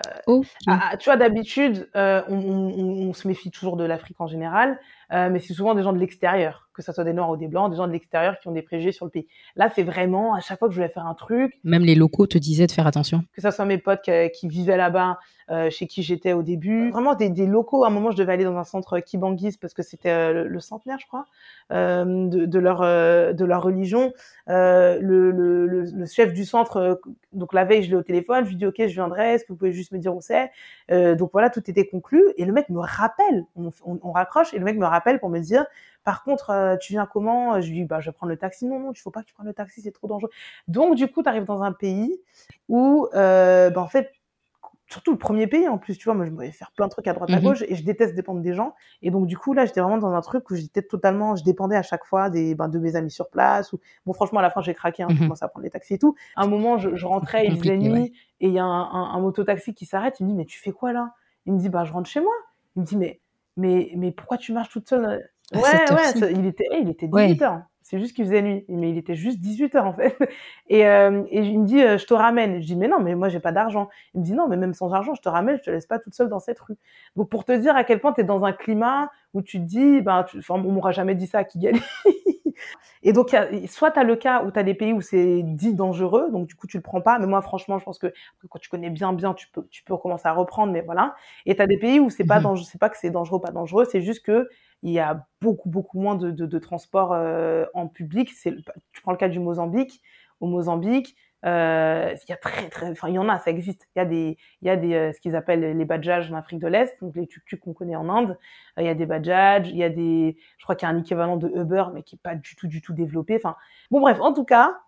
ah, tu vois, d'habitude, on, on- on se méfie toujours de l'Afrique en général, euh, mais c'est souvent des gens de l'extérieur, que ce soit des Noirs ou des Blancs, des gens de l'extérieur qui ont des préjugés sur le pays. Là, c'est vraiment, à chaque fois que je voulais faire un truc, Même les locaux te disaient de faire attention. que ce soit mes potes qui, qui vivaient là-bas, euh, chez qui j'étais au début, vraiment des, des locaux. À un moment, je devais aller dans un centre Kibangis parce que c'était euh, le, le centenaire, je crois, euh, de, de leur de leur religion. Le, le, le, le chef du centre, donc la veille, je l'ai au téléphone, je lui dis ok, je viendrai, est-ce que vous pouvez juste me dire où c'est? Donc voilà, tout était conclu et le mec me rappelle, on, on, on raccroche et le mec me rappelle pour me dire. Par contre, euh, tu viens comment? Je lui dis, bah, je vais prendre le taxi. Non, non, il faut pas que tu prennes le taxi, c'est trop dangereux. Donc, du coup, tu arrives dans un pays où, euh, bah, en fait, surtout le premier pays en plus, tu vois, moi je voulais faire plein de trucs à droite à Mhm. gauche et je déteste dépendre des gens. Et donc du coup là, j'étais vraiment dans un truc où j'étais totalement, je dépendais à chaque fois des ben, de mes amis sur place. Ou bon, franchement à la fin j'ai craqué, hein, je Mhm. commençais à prendre les taxis et tout. À un moment, je, je rentrais, il faisait nuit ouais. et il y a un, un, un mototaxi qui s'arrête. Il me dit mais tu fais quoi là? Il me dit bah je rentre chez moi. Il me dit mais mais mais pourquoi tu marches toute seule À Ouais ouais, ça- il était eh, il était Ouais. 18 h C'est juste qu'il faisait nuit, mais il était juste 18 h en fait. Et, euh, et il me dit euh, je te ramène. Je dis mais non mais moi j'ai pas d'argent. Il me dit non, mais même sans argent, je te ramène, je te laisse pas toute seule dans cette rue. Donc pour te dire à quel point tu es dans un climat où tu te dis, ben, tu, enfin, on m'aura jamais dit ça à Kigali. Et donc, il y a- soit tu as le cas où tu as des pays où c'est dit dangereux, donc du coup tu le prends pas. Mais moi, franchement, je pense que quand tu connais bien, bien, tu peux, tu peux recommencer à reprendre, mais voilà. Et tu as des pays où c'est pas Mhm. dangereux, c'est pas que c'est dangereux ou pas dangereux, c'est juste que il y a beaucoup, beaucoup moins de, de, de transport euh, en public. C'est, tu prends le cas du Mozambique. Au Mozambique, euh, il y a très, très, enfin, il y en a, ça existe. Il y a des, il y a des, euh, ce qu'ils appellent les badjages en Afrique de l'Est, donc les tuk-tuk qu'on connaît en Inde. Euh, il y a des badjages, il y a des, je crois qu'il y a un équivalent de Uber, mais qui est pas du tout, du tout développé. Enfin, bon, bref, en tout cas,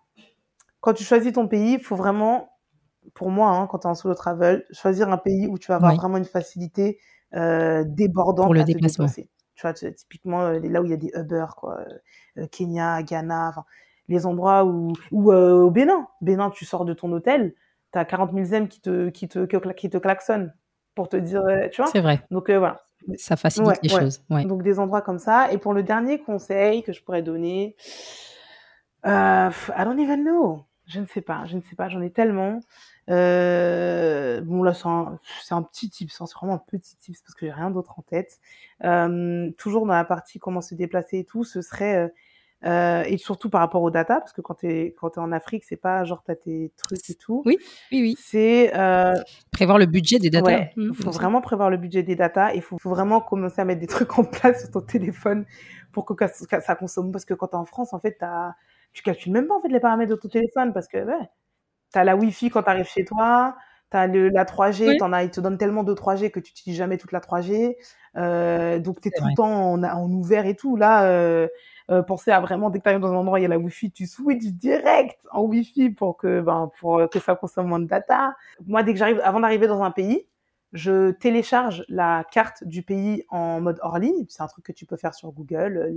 quand tu choisis ton pays, il faut vraiment, pour moi, hein, quand tu es en solo travel, choisir un pays où tu vas avoir Oui. vraiment une facilité débordante Pour le à te déplacement. déplacer. Tu vois, typiquement là où il y a des Uber, quoi, Kenya, Ghana, enfin, les endroits où, ou euh, au Bénin. Bénin, tu sors de ton hôtel, tu as 40 000 zèmes qui te, qui te, qui te klaxonnent pour te dire, euh, tu vois. C'est vrai. Donc euh, voilà. Ça facilite Ouais, les ouais. choses. Ouais. Donc des endroits comme ça. Et pour le dernier conseil que je pourrais donner, euh, I don't even know. Je ne sais pas, je ne sais pas, j'en ai tellement. Euh, bon là c'est un, c'est un petit tips, hein, c'est vraiment un petit tips parce que j'ai rien d'autre en tête. Euh, toujours dans la partie comment se déplacer et tout, ce serait euh, et surtout par rapport aux data parce que quand t'es quand t'es en Afrique c'est pas genre t'as tes trucs et tout. Oui, oui, oui. C'est euh, Prévoir le budget des data. Ouais, Mmh, il faut vraiment prévoir le budget des datas. Il faut, faut vraiment commencer à mettre des trucs en place sur ton téléphone pour que ça, consomme. Parce que quand t'es en France, en fait, t'as, tu calcules même pas en fait les paramètres de ton téléphone parce que ouais, t'as la Wi-Fi quand t'arrives chez toi, T'as le, la 3G, t'en as, ils te donnent tellement de 3G que tu n'utilises jamais toute la 3G. Euh, donc, tu es tout le temps en, en, ouvert et tout. Là, euh, euh, pensez à vraiment, dès que tu dans un endroit, il y a la Wi-Fi, tu switches direct en Wi-Fi pour que, ben, pour que ça consomme moins de data. Moi, dès que j'arrive, avant d'arriver dans un pays, je télécharge la carte du pays en mode hors ligne. C'est un truc que tu peux faire sur Google.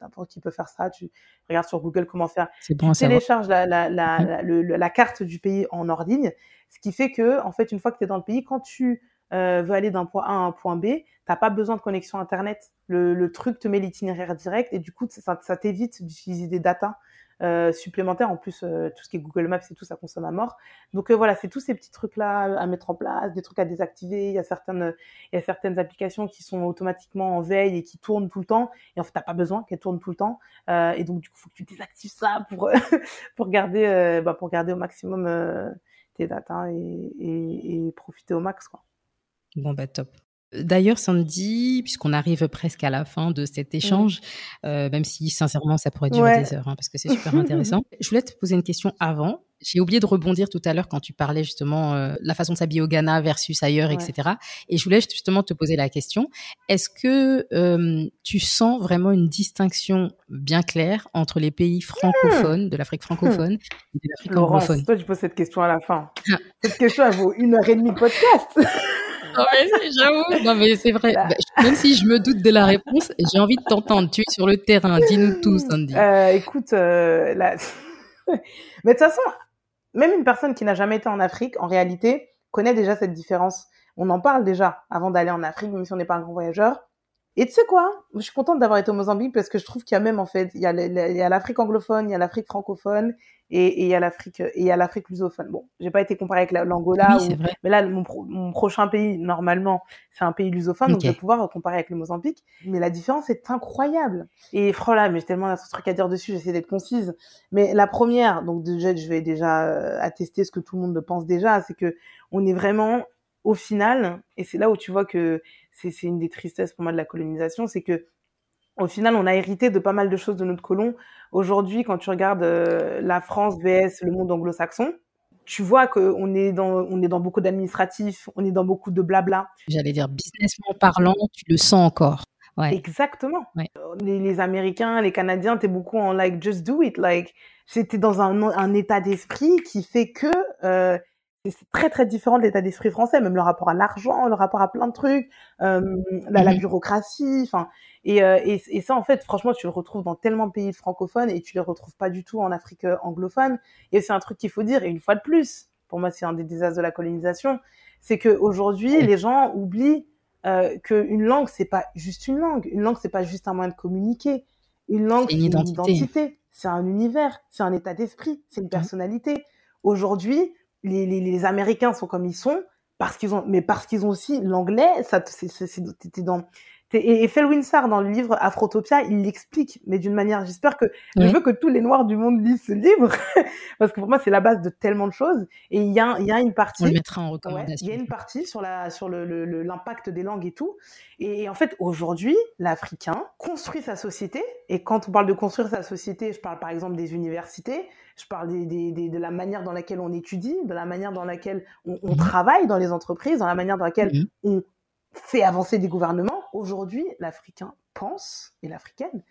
N'importe qui peut faire ça. Tu regardes sur Google comment faire. Bon tu télécharges la, la, la, mmh. la, la, carte du pays en hors ligne. Ce qui fait que, en fait, une fois que tu es dans le pays, quand tu euh, veux aller d'un point A à un point B, t'as pas besoin de connexion Internet. Le, le truc te met l'itinéraire direct et du coup, ça, ça t'évite d'utiliser des datas euh, supplémentaires. En plus, euh, tout ce qui est Google Maps et tout, ça consomme à mort. Donc euh, voilà, c'est tous ces petits trucs-là à mettre en place, des trucs à désactiver. Il y a certaines, il y a certaines applications qui sont automatiquement en veille et qui tournent tout le temps. Et en fait, t'as pas besoin qu'elles tournent tout le temps. et donc du coup, faut que tu désactives ça pour pour garder, bah, pour garder au maximum tes datas et, et, et profiter au max, quoi. Bon, bah top. D'ailleurs, Sandy, puisqu'on arrive presque à la fin de cet mmh. échange, euh, même si sincèrement ça pourrait durer des heures, hein, parce que c'est super intéressant. Je voulais te poser une question avant. J'ai oublié de rebondir tout à l'heure quand tu parlais justement euh, la façon de s'habiller au Ghana versus ailleurs, etc. Et je voulais justement te poser la question est-ce que euh, tu sens vraiment une distinction bien claire entre les pays francophones, de l'Afrique francophone et de l'Afrique anglophone? Toi, tu poses cette question à la fin. Ah. cette question, elle vaut une heure et demie de podcast. Non mais j'avoue. Non mais c'est vrai. Bah, même si je me doute de la réponse, j'ai envie de t'entendre. Tu es sur le terrain. Dis-nous tout, Sandy. Euh, écoute, euh, la... mais de toute façon, même une personne qui n'a jamais été en Afrique, en réalité, connaît déjà cette différence. On en parle déjà avant d'aller en Afrique, même si on n'est pas un grand voyageur. Et tu sais quoi? Je suis contente d'avoir été au Mozambique parce que je trouve qu'il y a même en fait, il y a l'Afrique anglophone, il y a l'Afrique francophone et, il y a l'Afrique et il y a l'Afrique lusophone. Bon, j'ai pas été comparée avec l'Angola, mais là mon, mon, prochain pays normalement c'est un pays lusophone, donc je vais pouvoir comparer avec le Mozambique. Mais la différence est incroyable. Et là, mais j'ai tellement de trucs à dire dessus, j'essaie d'être concise. Mais la première, donc déjà je vais déjà euh, attester ce que tout le monde pense déjà, c'est que on est vraiment au final, et c'est là où tu vois que c'est une des tristesses pour moi de la colonisation, c'est que au final, on a hérité de pas mal de choses de notre colon. Aujourd'hui, quand tu regardes euh, la France vs le monde anglo-saxon, tu vois qu'on est dans, on est dans beaucoup d'administratifs, on est dans beaucoup de blabla. J'allais dire businessment parlant, tu le sens encore. Ouais. Exactement. Ouais. Les, les, Américains, les Canadiens, t'es beaucoup en like just do it, like c'était dans un, un état d'esprit qui fait que euh, c'est très très différent de l'état d'esprit français, même le rapport à l'argent, le rapport à plein de trucs, euh, la, la, mmh bureaucratie, enfin et, euh, et, et, ça en fait franchement tu le retrouves dans tellement de pays francophones et tu les retrouves pas du tout en Afrique euh, anglophone. Et c'est un truc qu'il faut dire et une fois de plus, pour moi c'est un des désastres de la colonisation, c'est que aujourd'hui les gens oublient euh, qu'une langue c'est pas juste une langue, une langue c'est pas juste un moyen de communiquer, une langue c'est une, identité, c'est un univers, c'est un état d'esprit, c'est une mmh personnalité. Aujourd'hui les, les, les, Américains sont comme ils sont parce qu'ils ont, mais parce qu'ils ont aussi l'anglais. Ça, c'est dans. Et, et Phil Winsar, dans le livre Afrotopia, il l'explique, mais d'une manière, j'espère que, je veux que tous les Noirs du monde lisent ce livre, parce que pour moi, c'est la base de tellement de choses. Et il y a, il y a une partie. On le mettra en recommandation. il y a une partie sur la, sur le, l'impact des langues et tout. Et en fait, aujourd'hui, l'Africain construit sa société. Et quand on parle de construire sa société, je parle par exemple des universités, je parle des, des, de la manière dans laquelle on étudie, de la manière dans laquelle on, on mhm. travaille dans les entreprises, dans la manière dans laquelle mhm. on fait avancer des gouvernements. Aujourd'hui, l'Africain pense, et l'Africaine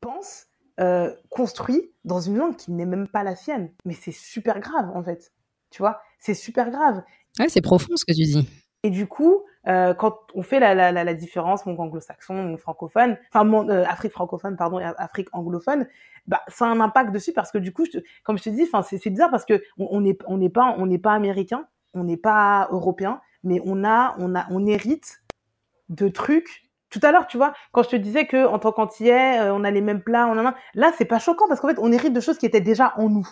pense, euh, construit dans une langue qui n'est même pas la sienne. Mais c'est super grave, en fait. Tu vois, c'est super grave. Ouais, c'est profond ce que tu dis. Et du coup, euh, quand on fait la, la, la, différence, mon anglo-saxon, mon francophone, enfin mon euh, Afrique francophone, pardon, et Afrique anglophone, bah ça a un impact dessus parce que du coup, je comme je te dis, enfin c'est bizarre parce que on n'est on n'est pas on n'est pas américain, on n'est pas européen, mais on a on a on hérite de trucs. Tout à l'heure, tu vois, quand je te disais que en tant qu'antillais, euh, on a les mêmes plats, on en a, là c'est pas choquant parce qu'en fait on hérite de choses qui étaient déjà en nous.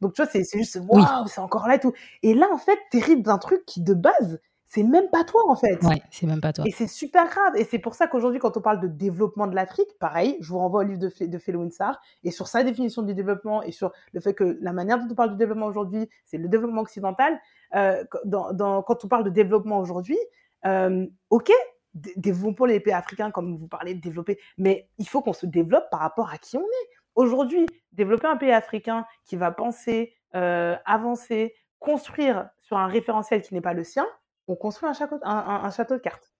Donc tu vois, c'est juste waouh, c'est encore là et tout. Et là en fait, t'hérites d'un truc qui de base c'est même pas toi en fait. Ouais, c'est même pas toi. Et c'est super grave. Et c'est pour ça qu'aujourd'hui, quand on parle de développement de l'Afrique, pareil, je vous renvoie au livre de, de Phil Winsar et sur sa définition du développement et sur le fait que la manière dont on parle du développement aujourd'hui, c'est le développement occidental. Euh, dans, dans, quand on parle de développement aujourd'hui, euh, ok, développons les pays africains comme vous parlez de développer, mais il faut qu'on se développe par rapport à qui on est. Aujourd'hui, développer un pays africain qui va penser, euh, avancer, construire sur un référentiel qui n'est pas le sien, on construit un château, un, château de cartes.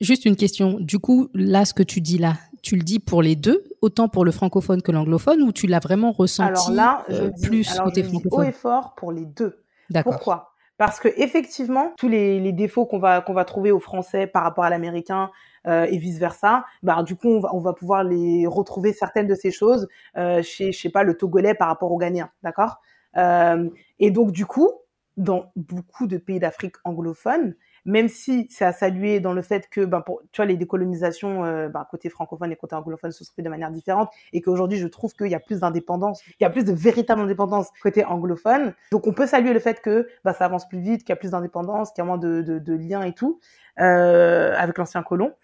Juste une question. Du coup, là, ce que tu dis là, tu le dis pour les deux, autant pour le francophone que l'anglophone, ou tu l'as vraiment ressenti alors là, je euh, plus côté francophone haut et fort pour les deux. D'accord. Pourquoi? Parce que effectivement, tous les, défauts qu'on va qu'on va trouver au français par rapport à l'américain euh, et vice versa, bah du coup on va, on va pouvoir les retrouver certaines de ces choses euh, chez je sais pas le togolais par rapport au ghanéen, d'accord? Et donc du coup, dans beaucoup de pays d'Afrique anglophone, même si c'est à saluer dans le fait que, ben, pour, tu vois, les décolonisations euh, ben, côté francophone et côté anglophone se sont fait de manière différente et qu'aujourd'hui, je trouve qu'il y a plus d'indépendance, il y a plus de véritable indépendance côté anglophone. Donc, on peut saluer le fait que ben, ça avance plus vite, qu'il y a plus d'indépendance, qu'il y a moins de, de, de liens et tout euh, avec l'ancien colon.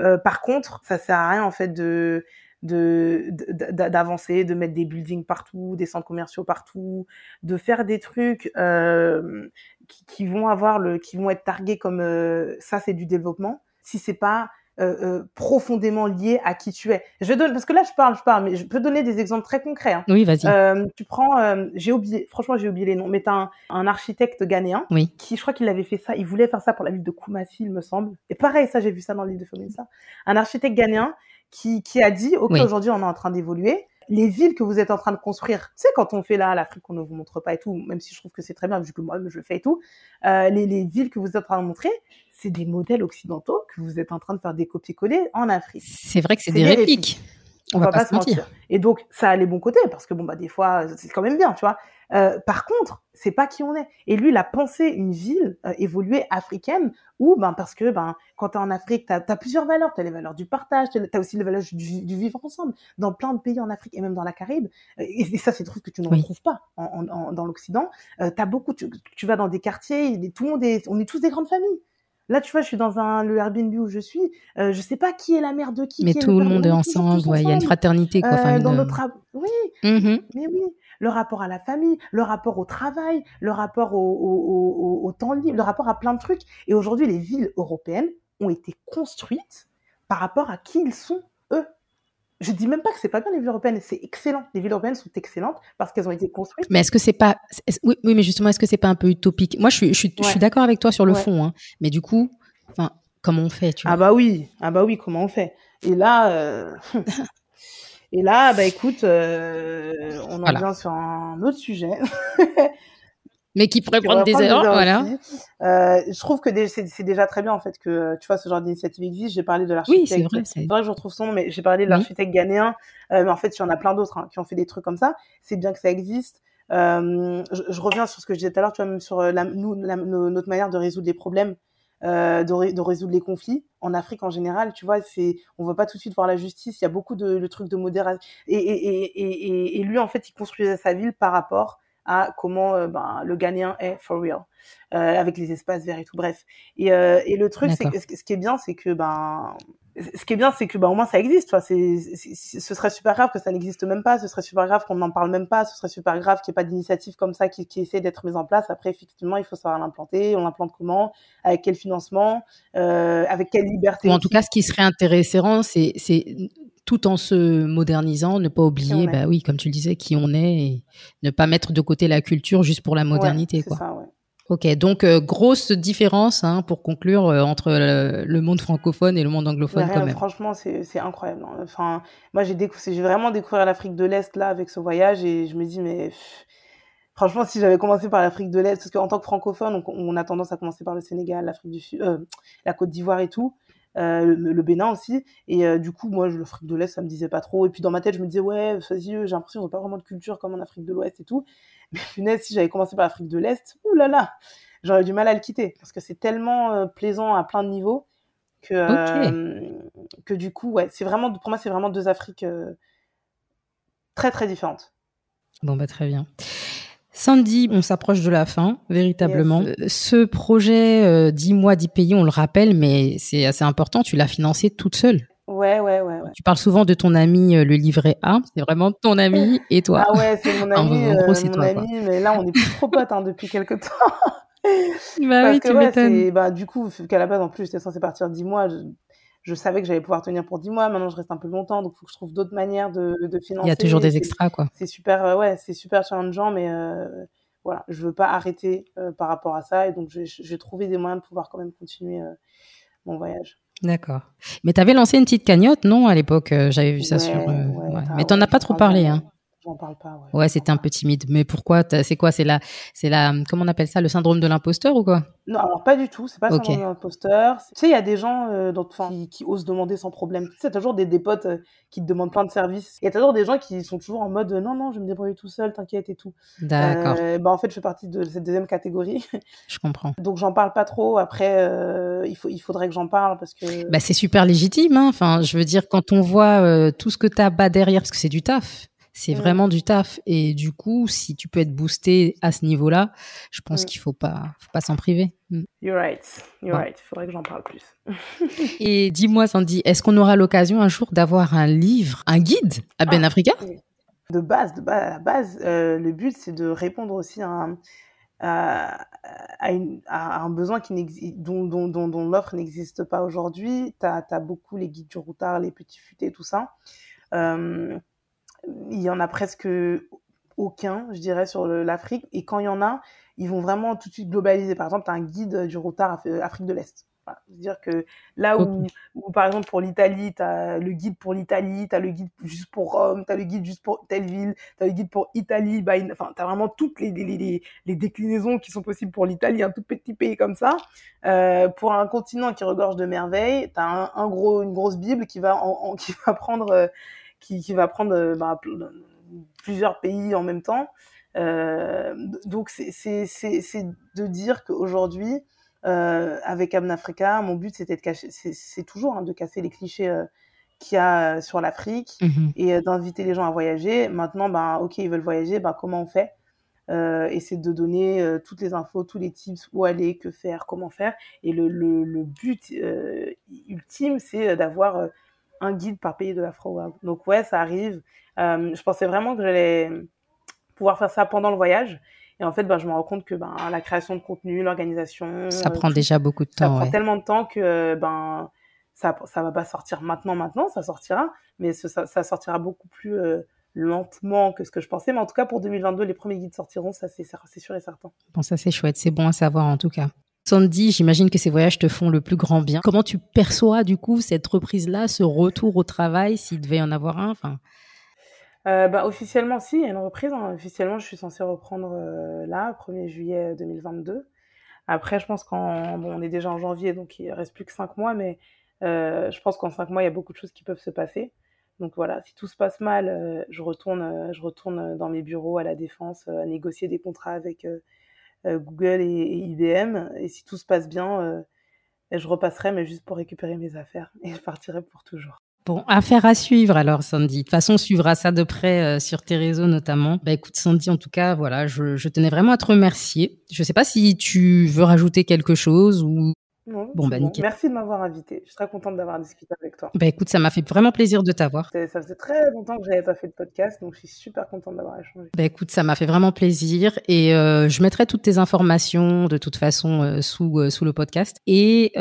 Euh, par contre, ça sert à rien en fait de de d'avancer, de, mettre des buildings partout, des centres commerciaux partout, de faire des trucs euh, qui, qui, vont avoir le, qui vont être targués comme euh, ça, c'est du développement. Si c'est pas euh, profondément lié à qui tu es. Je parce que là je parle, je parle, mais je peux donner des exemples très concrets. Hein. Oui, vas-y. Tu prends, j'ai oublié, franchement j'ai oublié les noms, mais t'as un, un architecte ghanéen oui. qui, je crois qu'il avait fait ça, il voulait faire ça pour la ville de Koumassi, il me semble. Et pareil, ça j'ai vu ça dans le livre de ça. Un architecte ghanéen qui, qui a dit, ok, aujourd'hui on est en train d'évoluer, les villes que vous êtes en train de construire, tu sais, quand on fait là l'Afrique, on ne vous montre pas et tout, même si je trouve que c'est très bien, vu que moi, je le fais et tout, euh, les, les, villes que vous êtes en train de montrer, c'est des modèles occidentaux que vous êtes en train de faire des copier-coller en Afrique. C'est vrai que c'est des, répliques. On, va, pas, se mentir. Et donc, ça a les bons côtés, parce que bon, bah, des fois, c'est quand même bien, tu vois. Euh, par contre, c'est pas qui on est. Et lui, il a pensé une ville euh, évoluée africaine où, ben, parce que, ben, quand t'es en Afrique, t'as as plusieurs valeurs. T'as les valeurs du partage, t'as aussi les valeurs du, du, vivre ensemble. Dans plein de pays en Afrique et même dans la Caraïbe. Euh, et, ça, c'est des trucs que tu ne retrouves pas en, en, dans l'Occident. Euh, t'as beaucoup, tu, tu, vas dans des quartiers, tout le monde est, on est tous des grandes familles. Là, tu vois, je suis dans un, le Airbnb où je suis. Euh, je sais pas qui est la mère de qui. Mais tout le, monde est ensemble. Il y a une fraternité, quoi. Euh, dans notre, oui. Mmh mais oui. Le rapport à la famille, le rapport au travail, le rapport au, au, au, au temps libre, le rapport à plein de trucs. Et aujourd'hui, les villes européennes ont été construites par rapport à qui ils sont je dis même pas que c'est pas bien les villes européennes, c'est excellent. Les villes européennes sont excellentes parce qu'elles ont été construites. Mais est-ce que c'est pas, oui, oui, mais justement, est-ce que c'est pas un peu utopique? Moi, je suis, je suis, d'accord avec toi sur le fond, hein. mais du coup, enfin, comment on fait tu Ah bah oui, ah bah oui, comment on fait? Et là, euh... et là, bah écoute, euh... on en vient sur un autre sujet. mais qui pourrait prendre des heures, voilà. Euh, je trouve que c'est déjà très bien en fait que tu vois ce genre d'initiative existe. J'ai parlé de l'architecte. Oui, c'est vrai. C'est vrai que je retrouve son nom, mais j'ai parlé de l'architecte ghanéen. Euh, mais en fait, il y en a plein d'autres hein, qui ont fait des trucs comme ça. C'est bien que ça existe. Euh, je, je, reviens sur ce que je disais tout à l'heure, tu vois, même sur euh, la, nous, la, notre manière de résoudre les problèmes, euh, de, de, résoudre les conflits en Afrique en général. Tu vois, c'est, on veut pas tout de suite voir la justice. Il y a beaucoup de, de trucs de modération. Et, et, et, et, et lui, en fait, il construisait sa ville par rapport à comment euh, ben, le Ghanéen est for real, euh, avec les espaces verts et tout. Bref. Et, euh, et le truc, c'est ce qui est bien, c'est que ben ce qui est bien, c'est que ben, au moins ça existe. Enfin, c'est, ce serait super grave que ça n'existe même pas. Ce serait super grave qu'on n'en parle même pas. Ce serait super grave qu'il n'y ait pas d'initiative comme ça qui, qui essaie d'être mise en place. Après, effectivement, il faut savoir l'implanter. On l'implante comment Avec quel financement euh, Avec quelle liberté Ou en tout cas, ce qui serait intéressant, c'est, c'est tout en se modernisant, ne pas oublier, bah oui, comme tu le disais, qui on est et ne pas mettre de côté la culture juste pour la modernité, ouais, quoi. Ça, ouais. Ok, donc euh, grosse différence hein, pour conclure euh, entre le, le, monde francophone et le monde anglophone quand même. Franchement, c'est incroyable. Hein. Enfin, moi j'ai vraiment découvert l'Afrique de l'Est là avec ce voyage et je me dis mais pff, franchement si j'avais commencé par l'Afrique de l'Est parce qu'en tant que francophone on, on, a tendance à commencer par le Sénégal, l'Afrique du Sud, euh, la Côte d'Ivoire et tout. Euh, le, le, Bénin aussi. Et euh, du coup, moi, l'Afrique de l'Est, ça me disait pas trop. Et puis dans ma tête, je me disais, ouais, vas-y, j'ai l'impression qu'ils n'ont pas vraiment de culture comme en Afrique de l'Ouest et tout. Mais punaise, si j'avais commencé par l'Afrique de l'Est, oulala, là là, j'aurais du mal à le quitter. Parce que c'est tellement euh, plaisant à plein de niveaux que, okay. que du coup, ouais, c'est vraiment, pour moi, c'est vraiment deux Afriques très, très différentes. Bon, bah, très bien. Sandy, on s'approche de la fin, véritablement. Yes. Ce projet euh, 10 mois, 10 pays, on le rappelle, mais c'est assez important, tu l'as financé toute seule. Ouais, ouais, ouais, ouais. Tu parles souvent de ton ami, euh, le livret A. C'est vraiment ton ami et toi. Ah ouais, c'est mon ami, en gros, euh, mon toi, ami mais là, on est plus trop potes hein, depuis quelques temps. bah Parce oui, que, tu ouais, m'étonnes. Bah, du coup, qu'à la base, en plus, j'étais censée partir 10 mois. Je, je savais que j'allais pouvoir tenir pour 10 mois. Maintenant, je reste un peu longtemps, donc il faut que je trouve d'autres manières de, de financer. Il y a toujours des extras, quoi. C'est super, ouais, c'est super challengeant, mais... Euh, voilà, je veux pas arrêter par rapport à ça. Et donc, j'ai trouvé des moyens de pouvoir quand même continuer mon voyage. D'accord. Mais tu avais lancé une petite cagnotte, non, à l'époque J'avais vu ça sur. Ouais, Mais t'en as pas trop parlé, hein J'en parle pas. Ouais, ouais c'était un peu timide. Mais pourquoi C'est quoi C'est la, c'est la, comment on appelle ça, le syndrome de l'imposteur ou quoi? Non, alors pas du tout. C'est pas le syndrome de l'imposteur. Tu sais, il y a des gens euh, qui, qui, osent demander sans problème. Tu sais, toujours des, des potes euh, qui te demandent plein de services. Il y a toujours des gens qui sont toujours en mode non, non, je vais me débrouiller tout seul, t'inquiète et tout. D'accord. Euh, bah en fait, je fais partie de cette deuxième catégorie. je comprends. Donc j'en parle pas trop. Après, euh, il faut, il faudrait que j'en parle parce que. Bah c'est super légitime. Hein. Enfin, je veux dire, quand on voit tout ce que t'as bas derrière, parce que c'est du taf. C'est vraiment du taf. Et du coup, si tu peux être boosté à ce niveau-là, je pense qu'il faut pas, faut pas s'en priver. Mm. You're right. You're right. Il faudrait que j'en parle plus. et dis-moi, Sandy, est-ce qu'on aura l'occasion un jour d'avoir un livre, un guide à Ben ah, Africa? De base, de base, à la base, euh, le but, c'est de répondre aussi à un, à, à, un besoin qui dont, dont, dont, dont l'offre n'existe pas aujourd'hui. Tu as, beaucoup les guides du routard, les petits futés, tout ça. Euh, il y en a presque aucun, je dirais, sur l'Afrique. Et quand il y en a, ils vont vraiment tout de suite globaliser. Par exemple, tu as un guide du routard Afrique de l'Est. C'est-à-dire que là où, par exemple, pour l'Italie, tu as le guide pour l'Italie, tu as le guide juste pour Rome, tu as le guide juste pour telle ville, tu as le guide pour Italie, bah, enfin, tu as vraiment toutes les, les, les, déclinaisons qui sont possibles pour l'Italie, un tout petit pays comme ça. Euh, pour un continent qui regorge de merveilles, tu as un, gros, une grosse Bible qui va, en, qui va prendre euh, qui, qui va prendre euh, bah, plusieurs pays en même temps. Euh, donc c'est de dire qu'aujourd'hui, euh, avec Amnafrica, mon but c'était de cacher, c'est toujours hein, de casser les clichés euh, qu'il y a sur l'Afrique mmh et d'inviter les gens à voyager. Maintenant, ben ok, ils veulent voyager, ben comment on fait? Et c'est de donner toutes les infos, tous les tips, où aller, que faire, comment faire. Et le, le, le but ultime, c'est d'avoir un guide par pays de l'Afro Donc ouais, ça arrive. Euh, je pensais vraiment que j'allais pouvoir faire ça pendant le voyage. Et en fait, ben, je me rends compte que ben, la création de contenu, l'organisation... Ça prend déjà beaucoup de temps. Ça prend tellement de temps que ben, ça ça va pas sortir maintenant, maintenant, ça sortira. Mais ça, ça, sortira beaucoup plus euh, lentement que ce que je pensais. Mais en tout cas, pour 2022, les premiers guides sortiront, ça c'est sûr et certain. Bon, ça c'est chouette. C'est bon à savoir en tout cas. Sandy, j'imagine que ces voyages te font le plus grand bien. Comment tu perçois du coup cette reprise-là, ce retour au travail, s'il devait y en avoir un enfin... Euh, bah, officiellement, si, il y a une reprise. Hein. Officiellement, je suis censée reprendre euh, là, 1er juillet 2022. Après, je pense qu'en. Bon, on est déjà en janvier, donc il reste plus que 5 mois, mais euh, je pense qu'en 5 mois, il y a beaucoup de choses qui peuvent se passer. Donc voilà, si tout se passe mal, je, retourne, je retourne dans mes bureaux à la Défense à négocier des contrats avec Google et, IBM. Et si tout se passe bien, euh, je repasserai, mais juste pour récupérer mes affaires. Et je partirai pour toujours. Bon, affaire à suivre alors, Sandy. De toute façon, on suivra ça de près euh, sur tes réseaux notamment. Bah écoute, Sandy, en tout cas, voilà, je, je tenais vraiment à te remercier. Je ne sais pas si tu veux rajouter quelque chose ou bon, bah, Merci de m'avoir invité. Je suis très contente d'avoir discuté avec toi. Bah écoute, ça m'a fait vraiment plaisir de t'avoir. Ça faisait très longtemps que j'avais pas fait de podcast, donc je suis super contente d'avoir échangé. Bah écoute, ça m'a fait vraiment plaisir et euh, je mettrai toutes tes informations de toute façon euh, sous euh, sous le podcast. Et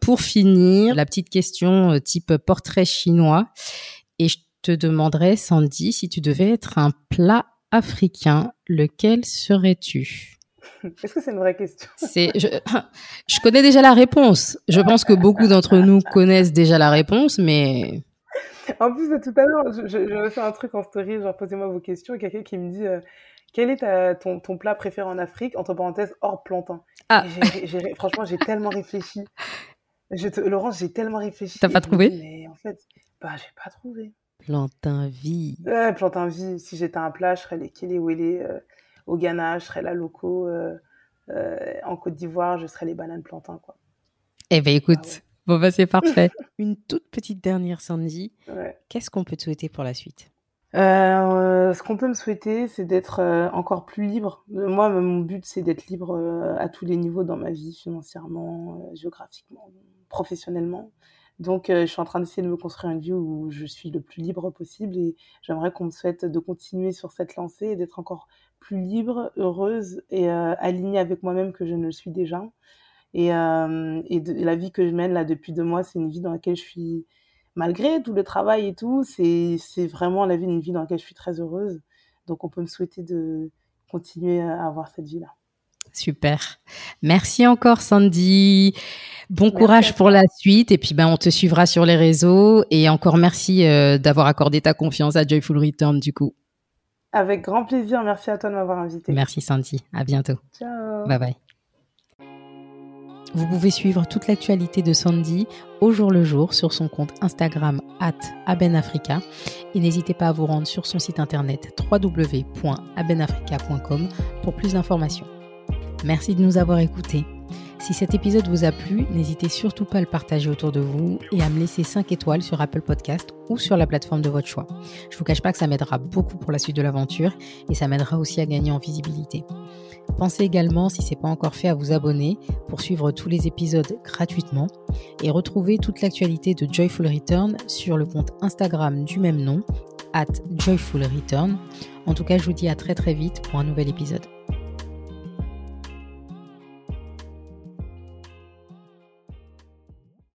pour finir, la petite question type portrait chinois. Et je te demanderai, Sandy, si tu devais être un plat africain, lequel serais-tu? Est-ce que c'est une vraie question? C'est, je, je, connais déjà la réponse. Je pense que beaucoup d'entre nous connaissent déjà la réponse, mais. En plus, tout à l'heure, je, je, fait un truc en story, genre posez-moi vos questions, et quelqu'un qui me dit euh, quel est ta, ton, ton, plat préféré en Afrique, entre parenthèses, hors plantain. Ah. franchement, j'ai tellement réfléchi. Laurence, j'ai tellement réfléchi. T'as pas trouvé? Mais en fait, bah, j'ai pas trouvé. Plantain vie. Ouais, plantain vie. Si j'étais un plat, je serais les euh, au Ghana, je serais la loco. Euh, euh, en Côte d'Ivoire, je serais les bananes plantains, quoi. Eh ben écoute, ah bon bah c'est parfait. Une toute petite dernière, Sandy. Qu'est-ce qu'on peut te souhaiter pour la suite? Euh, ce qu'on peut me souhaiter, c'est d'être encore plus libre. Moi, mon but, c'est d'être libre à tous les niveaux dans ma vie, financièrement, géographiquement, professionnellement. Donc, je suis en train d'essayer de me construire une vie où je suis le plus libre possible et j'aimerais qu'on me souhaite de continuer sur cette lancée et d'être encore plus libre, heureuse et euh, alignée avec moi-même que je ne le suis déjà. Et, euh, et, de, la vie que je mène là depuis deux mois, c'est une vie dans laquelle je suis, malgré tout le travail et tout, c'est vraiment la vie, une vie dans laquelle je suis très heureuse. Donc on peut me souhaiter de continuer à avoir cette vie-là. Super. Merci encore, Sandy. Bon courage pour la suite. Et puis, ben, on te suivra sur les réseaux. Et encore merci euh, d'avoir accordé ta confiance à Joyful Return, du coup. Avec grand plaisir. Merci à toi de m'avoir invité. Merci, Sandy. À bientôt. Ciao. Bye bye. Vous pouvez suivre toute l'actualité de Sandy au jour le jour sur son compte Instagram at abenafrica et n'hésitez pas à vous rendre sur son site internet www.abenafrica.com pour plus d'informations. Merci de nous avoir écoutés. Si cet épisode vous a plu, n'hésitez surtout pas à le partager autour de vous et à me laisser 5 étoiles sur Apple Podcast ou sur la plateforme de votre choix. Je vous cache pas que ça m'aidera beaucoup pour la suite de l'aventure et ça m'aidera aussi à gagner en visibilité. Pensez également, si ce n'est pas encore fait, à vous abonner pour suivre tous les épisodes gratuitement et retrouver toute l'actualité de Joyful Return sur le compte Instagram du même nom, at Joyful Return. En tout cas, je vous dis à très très vite pour un nouvel épisode.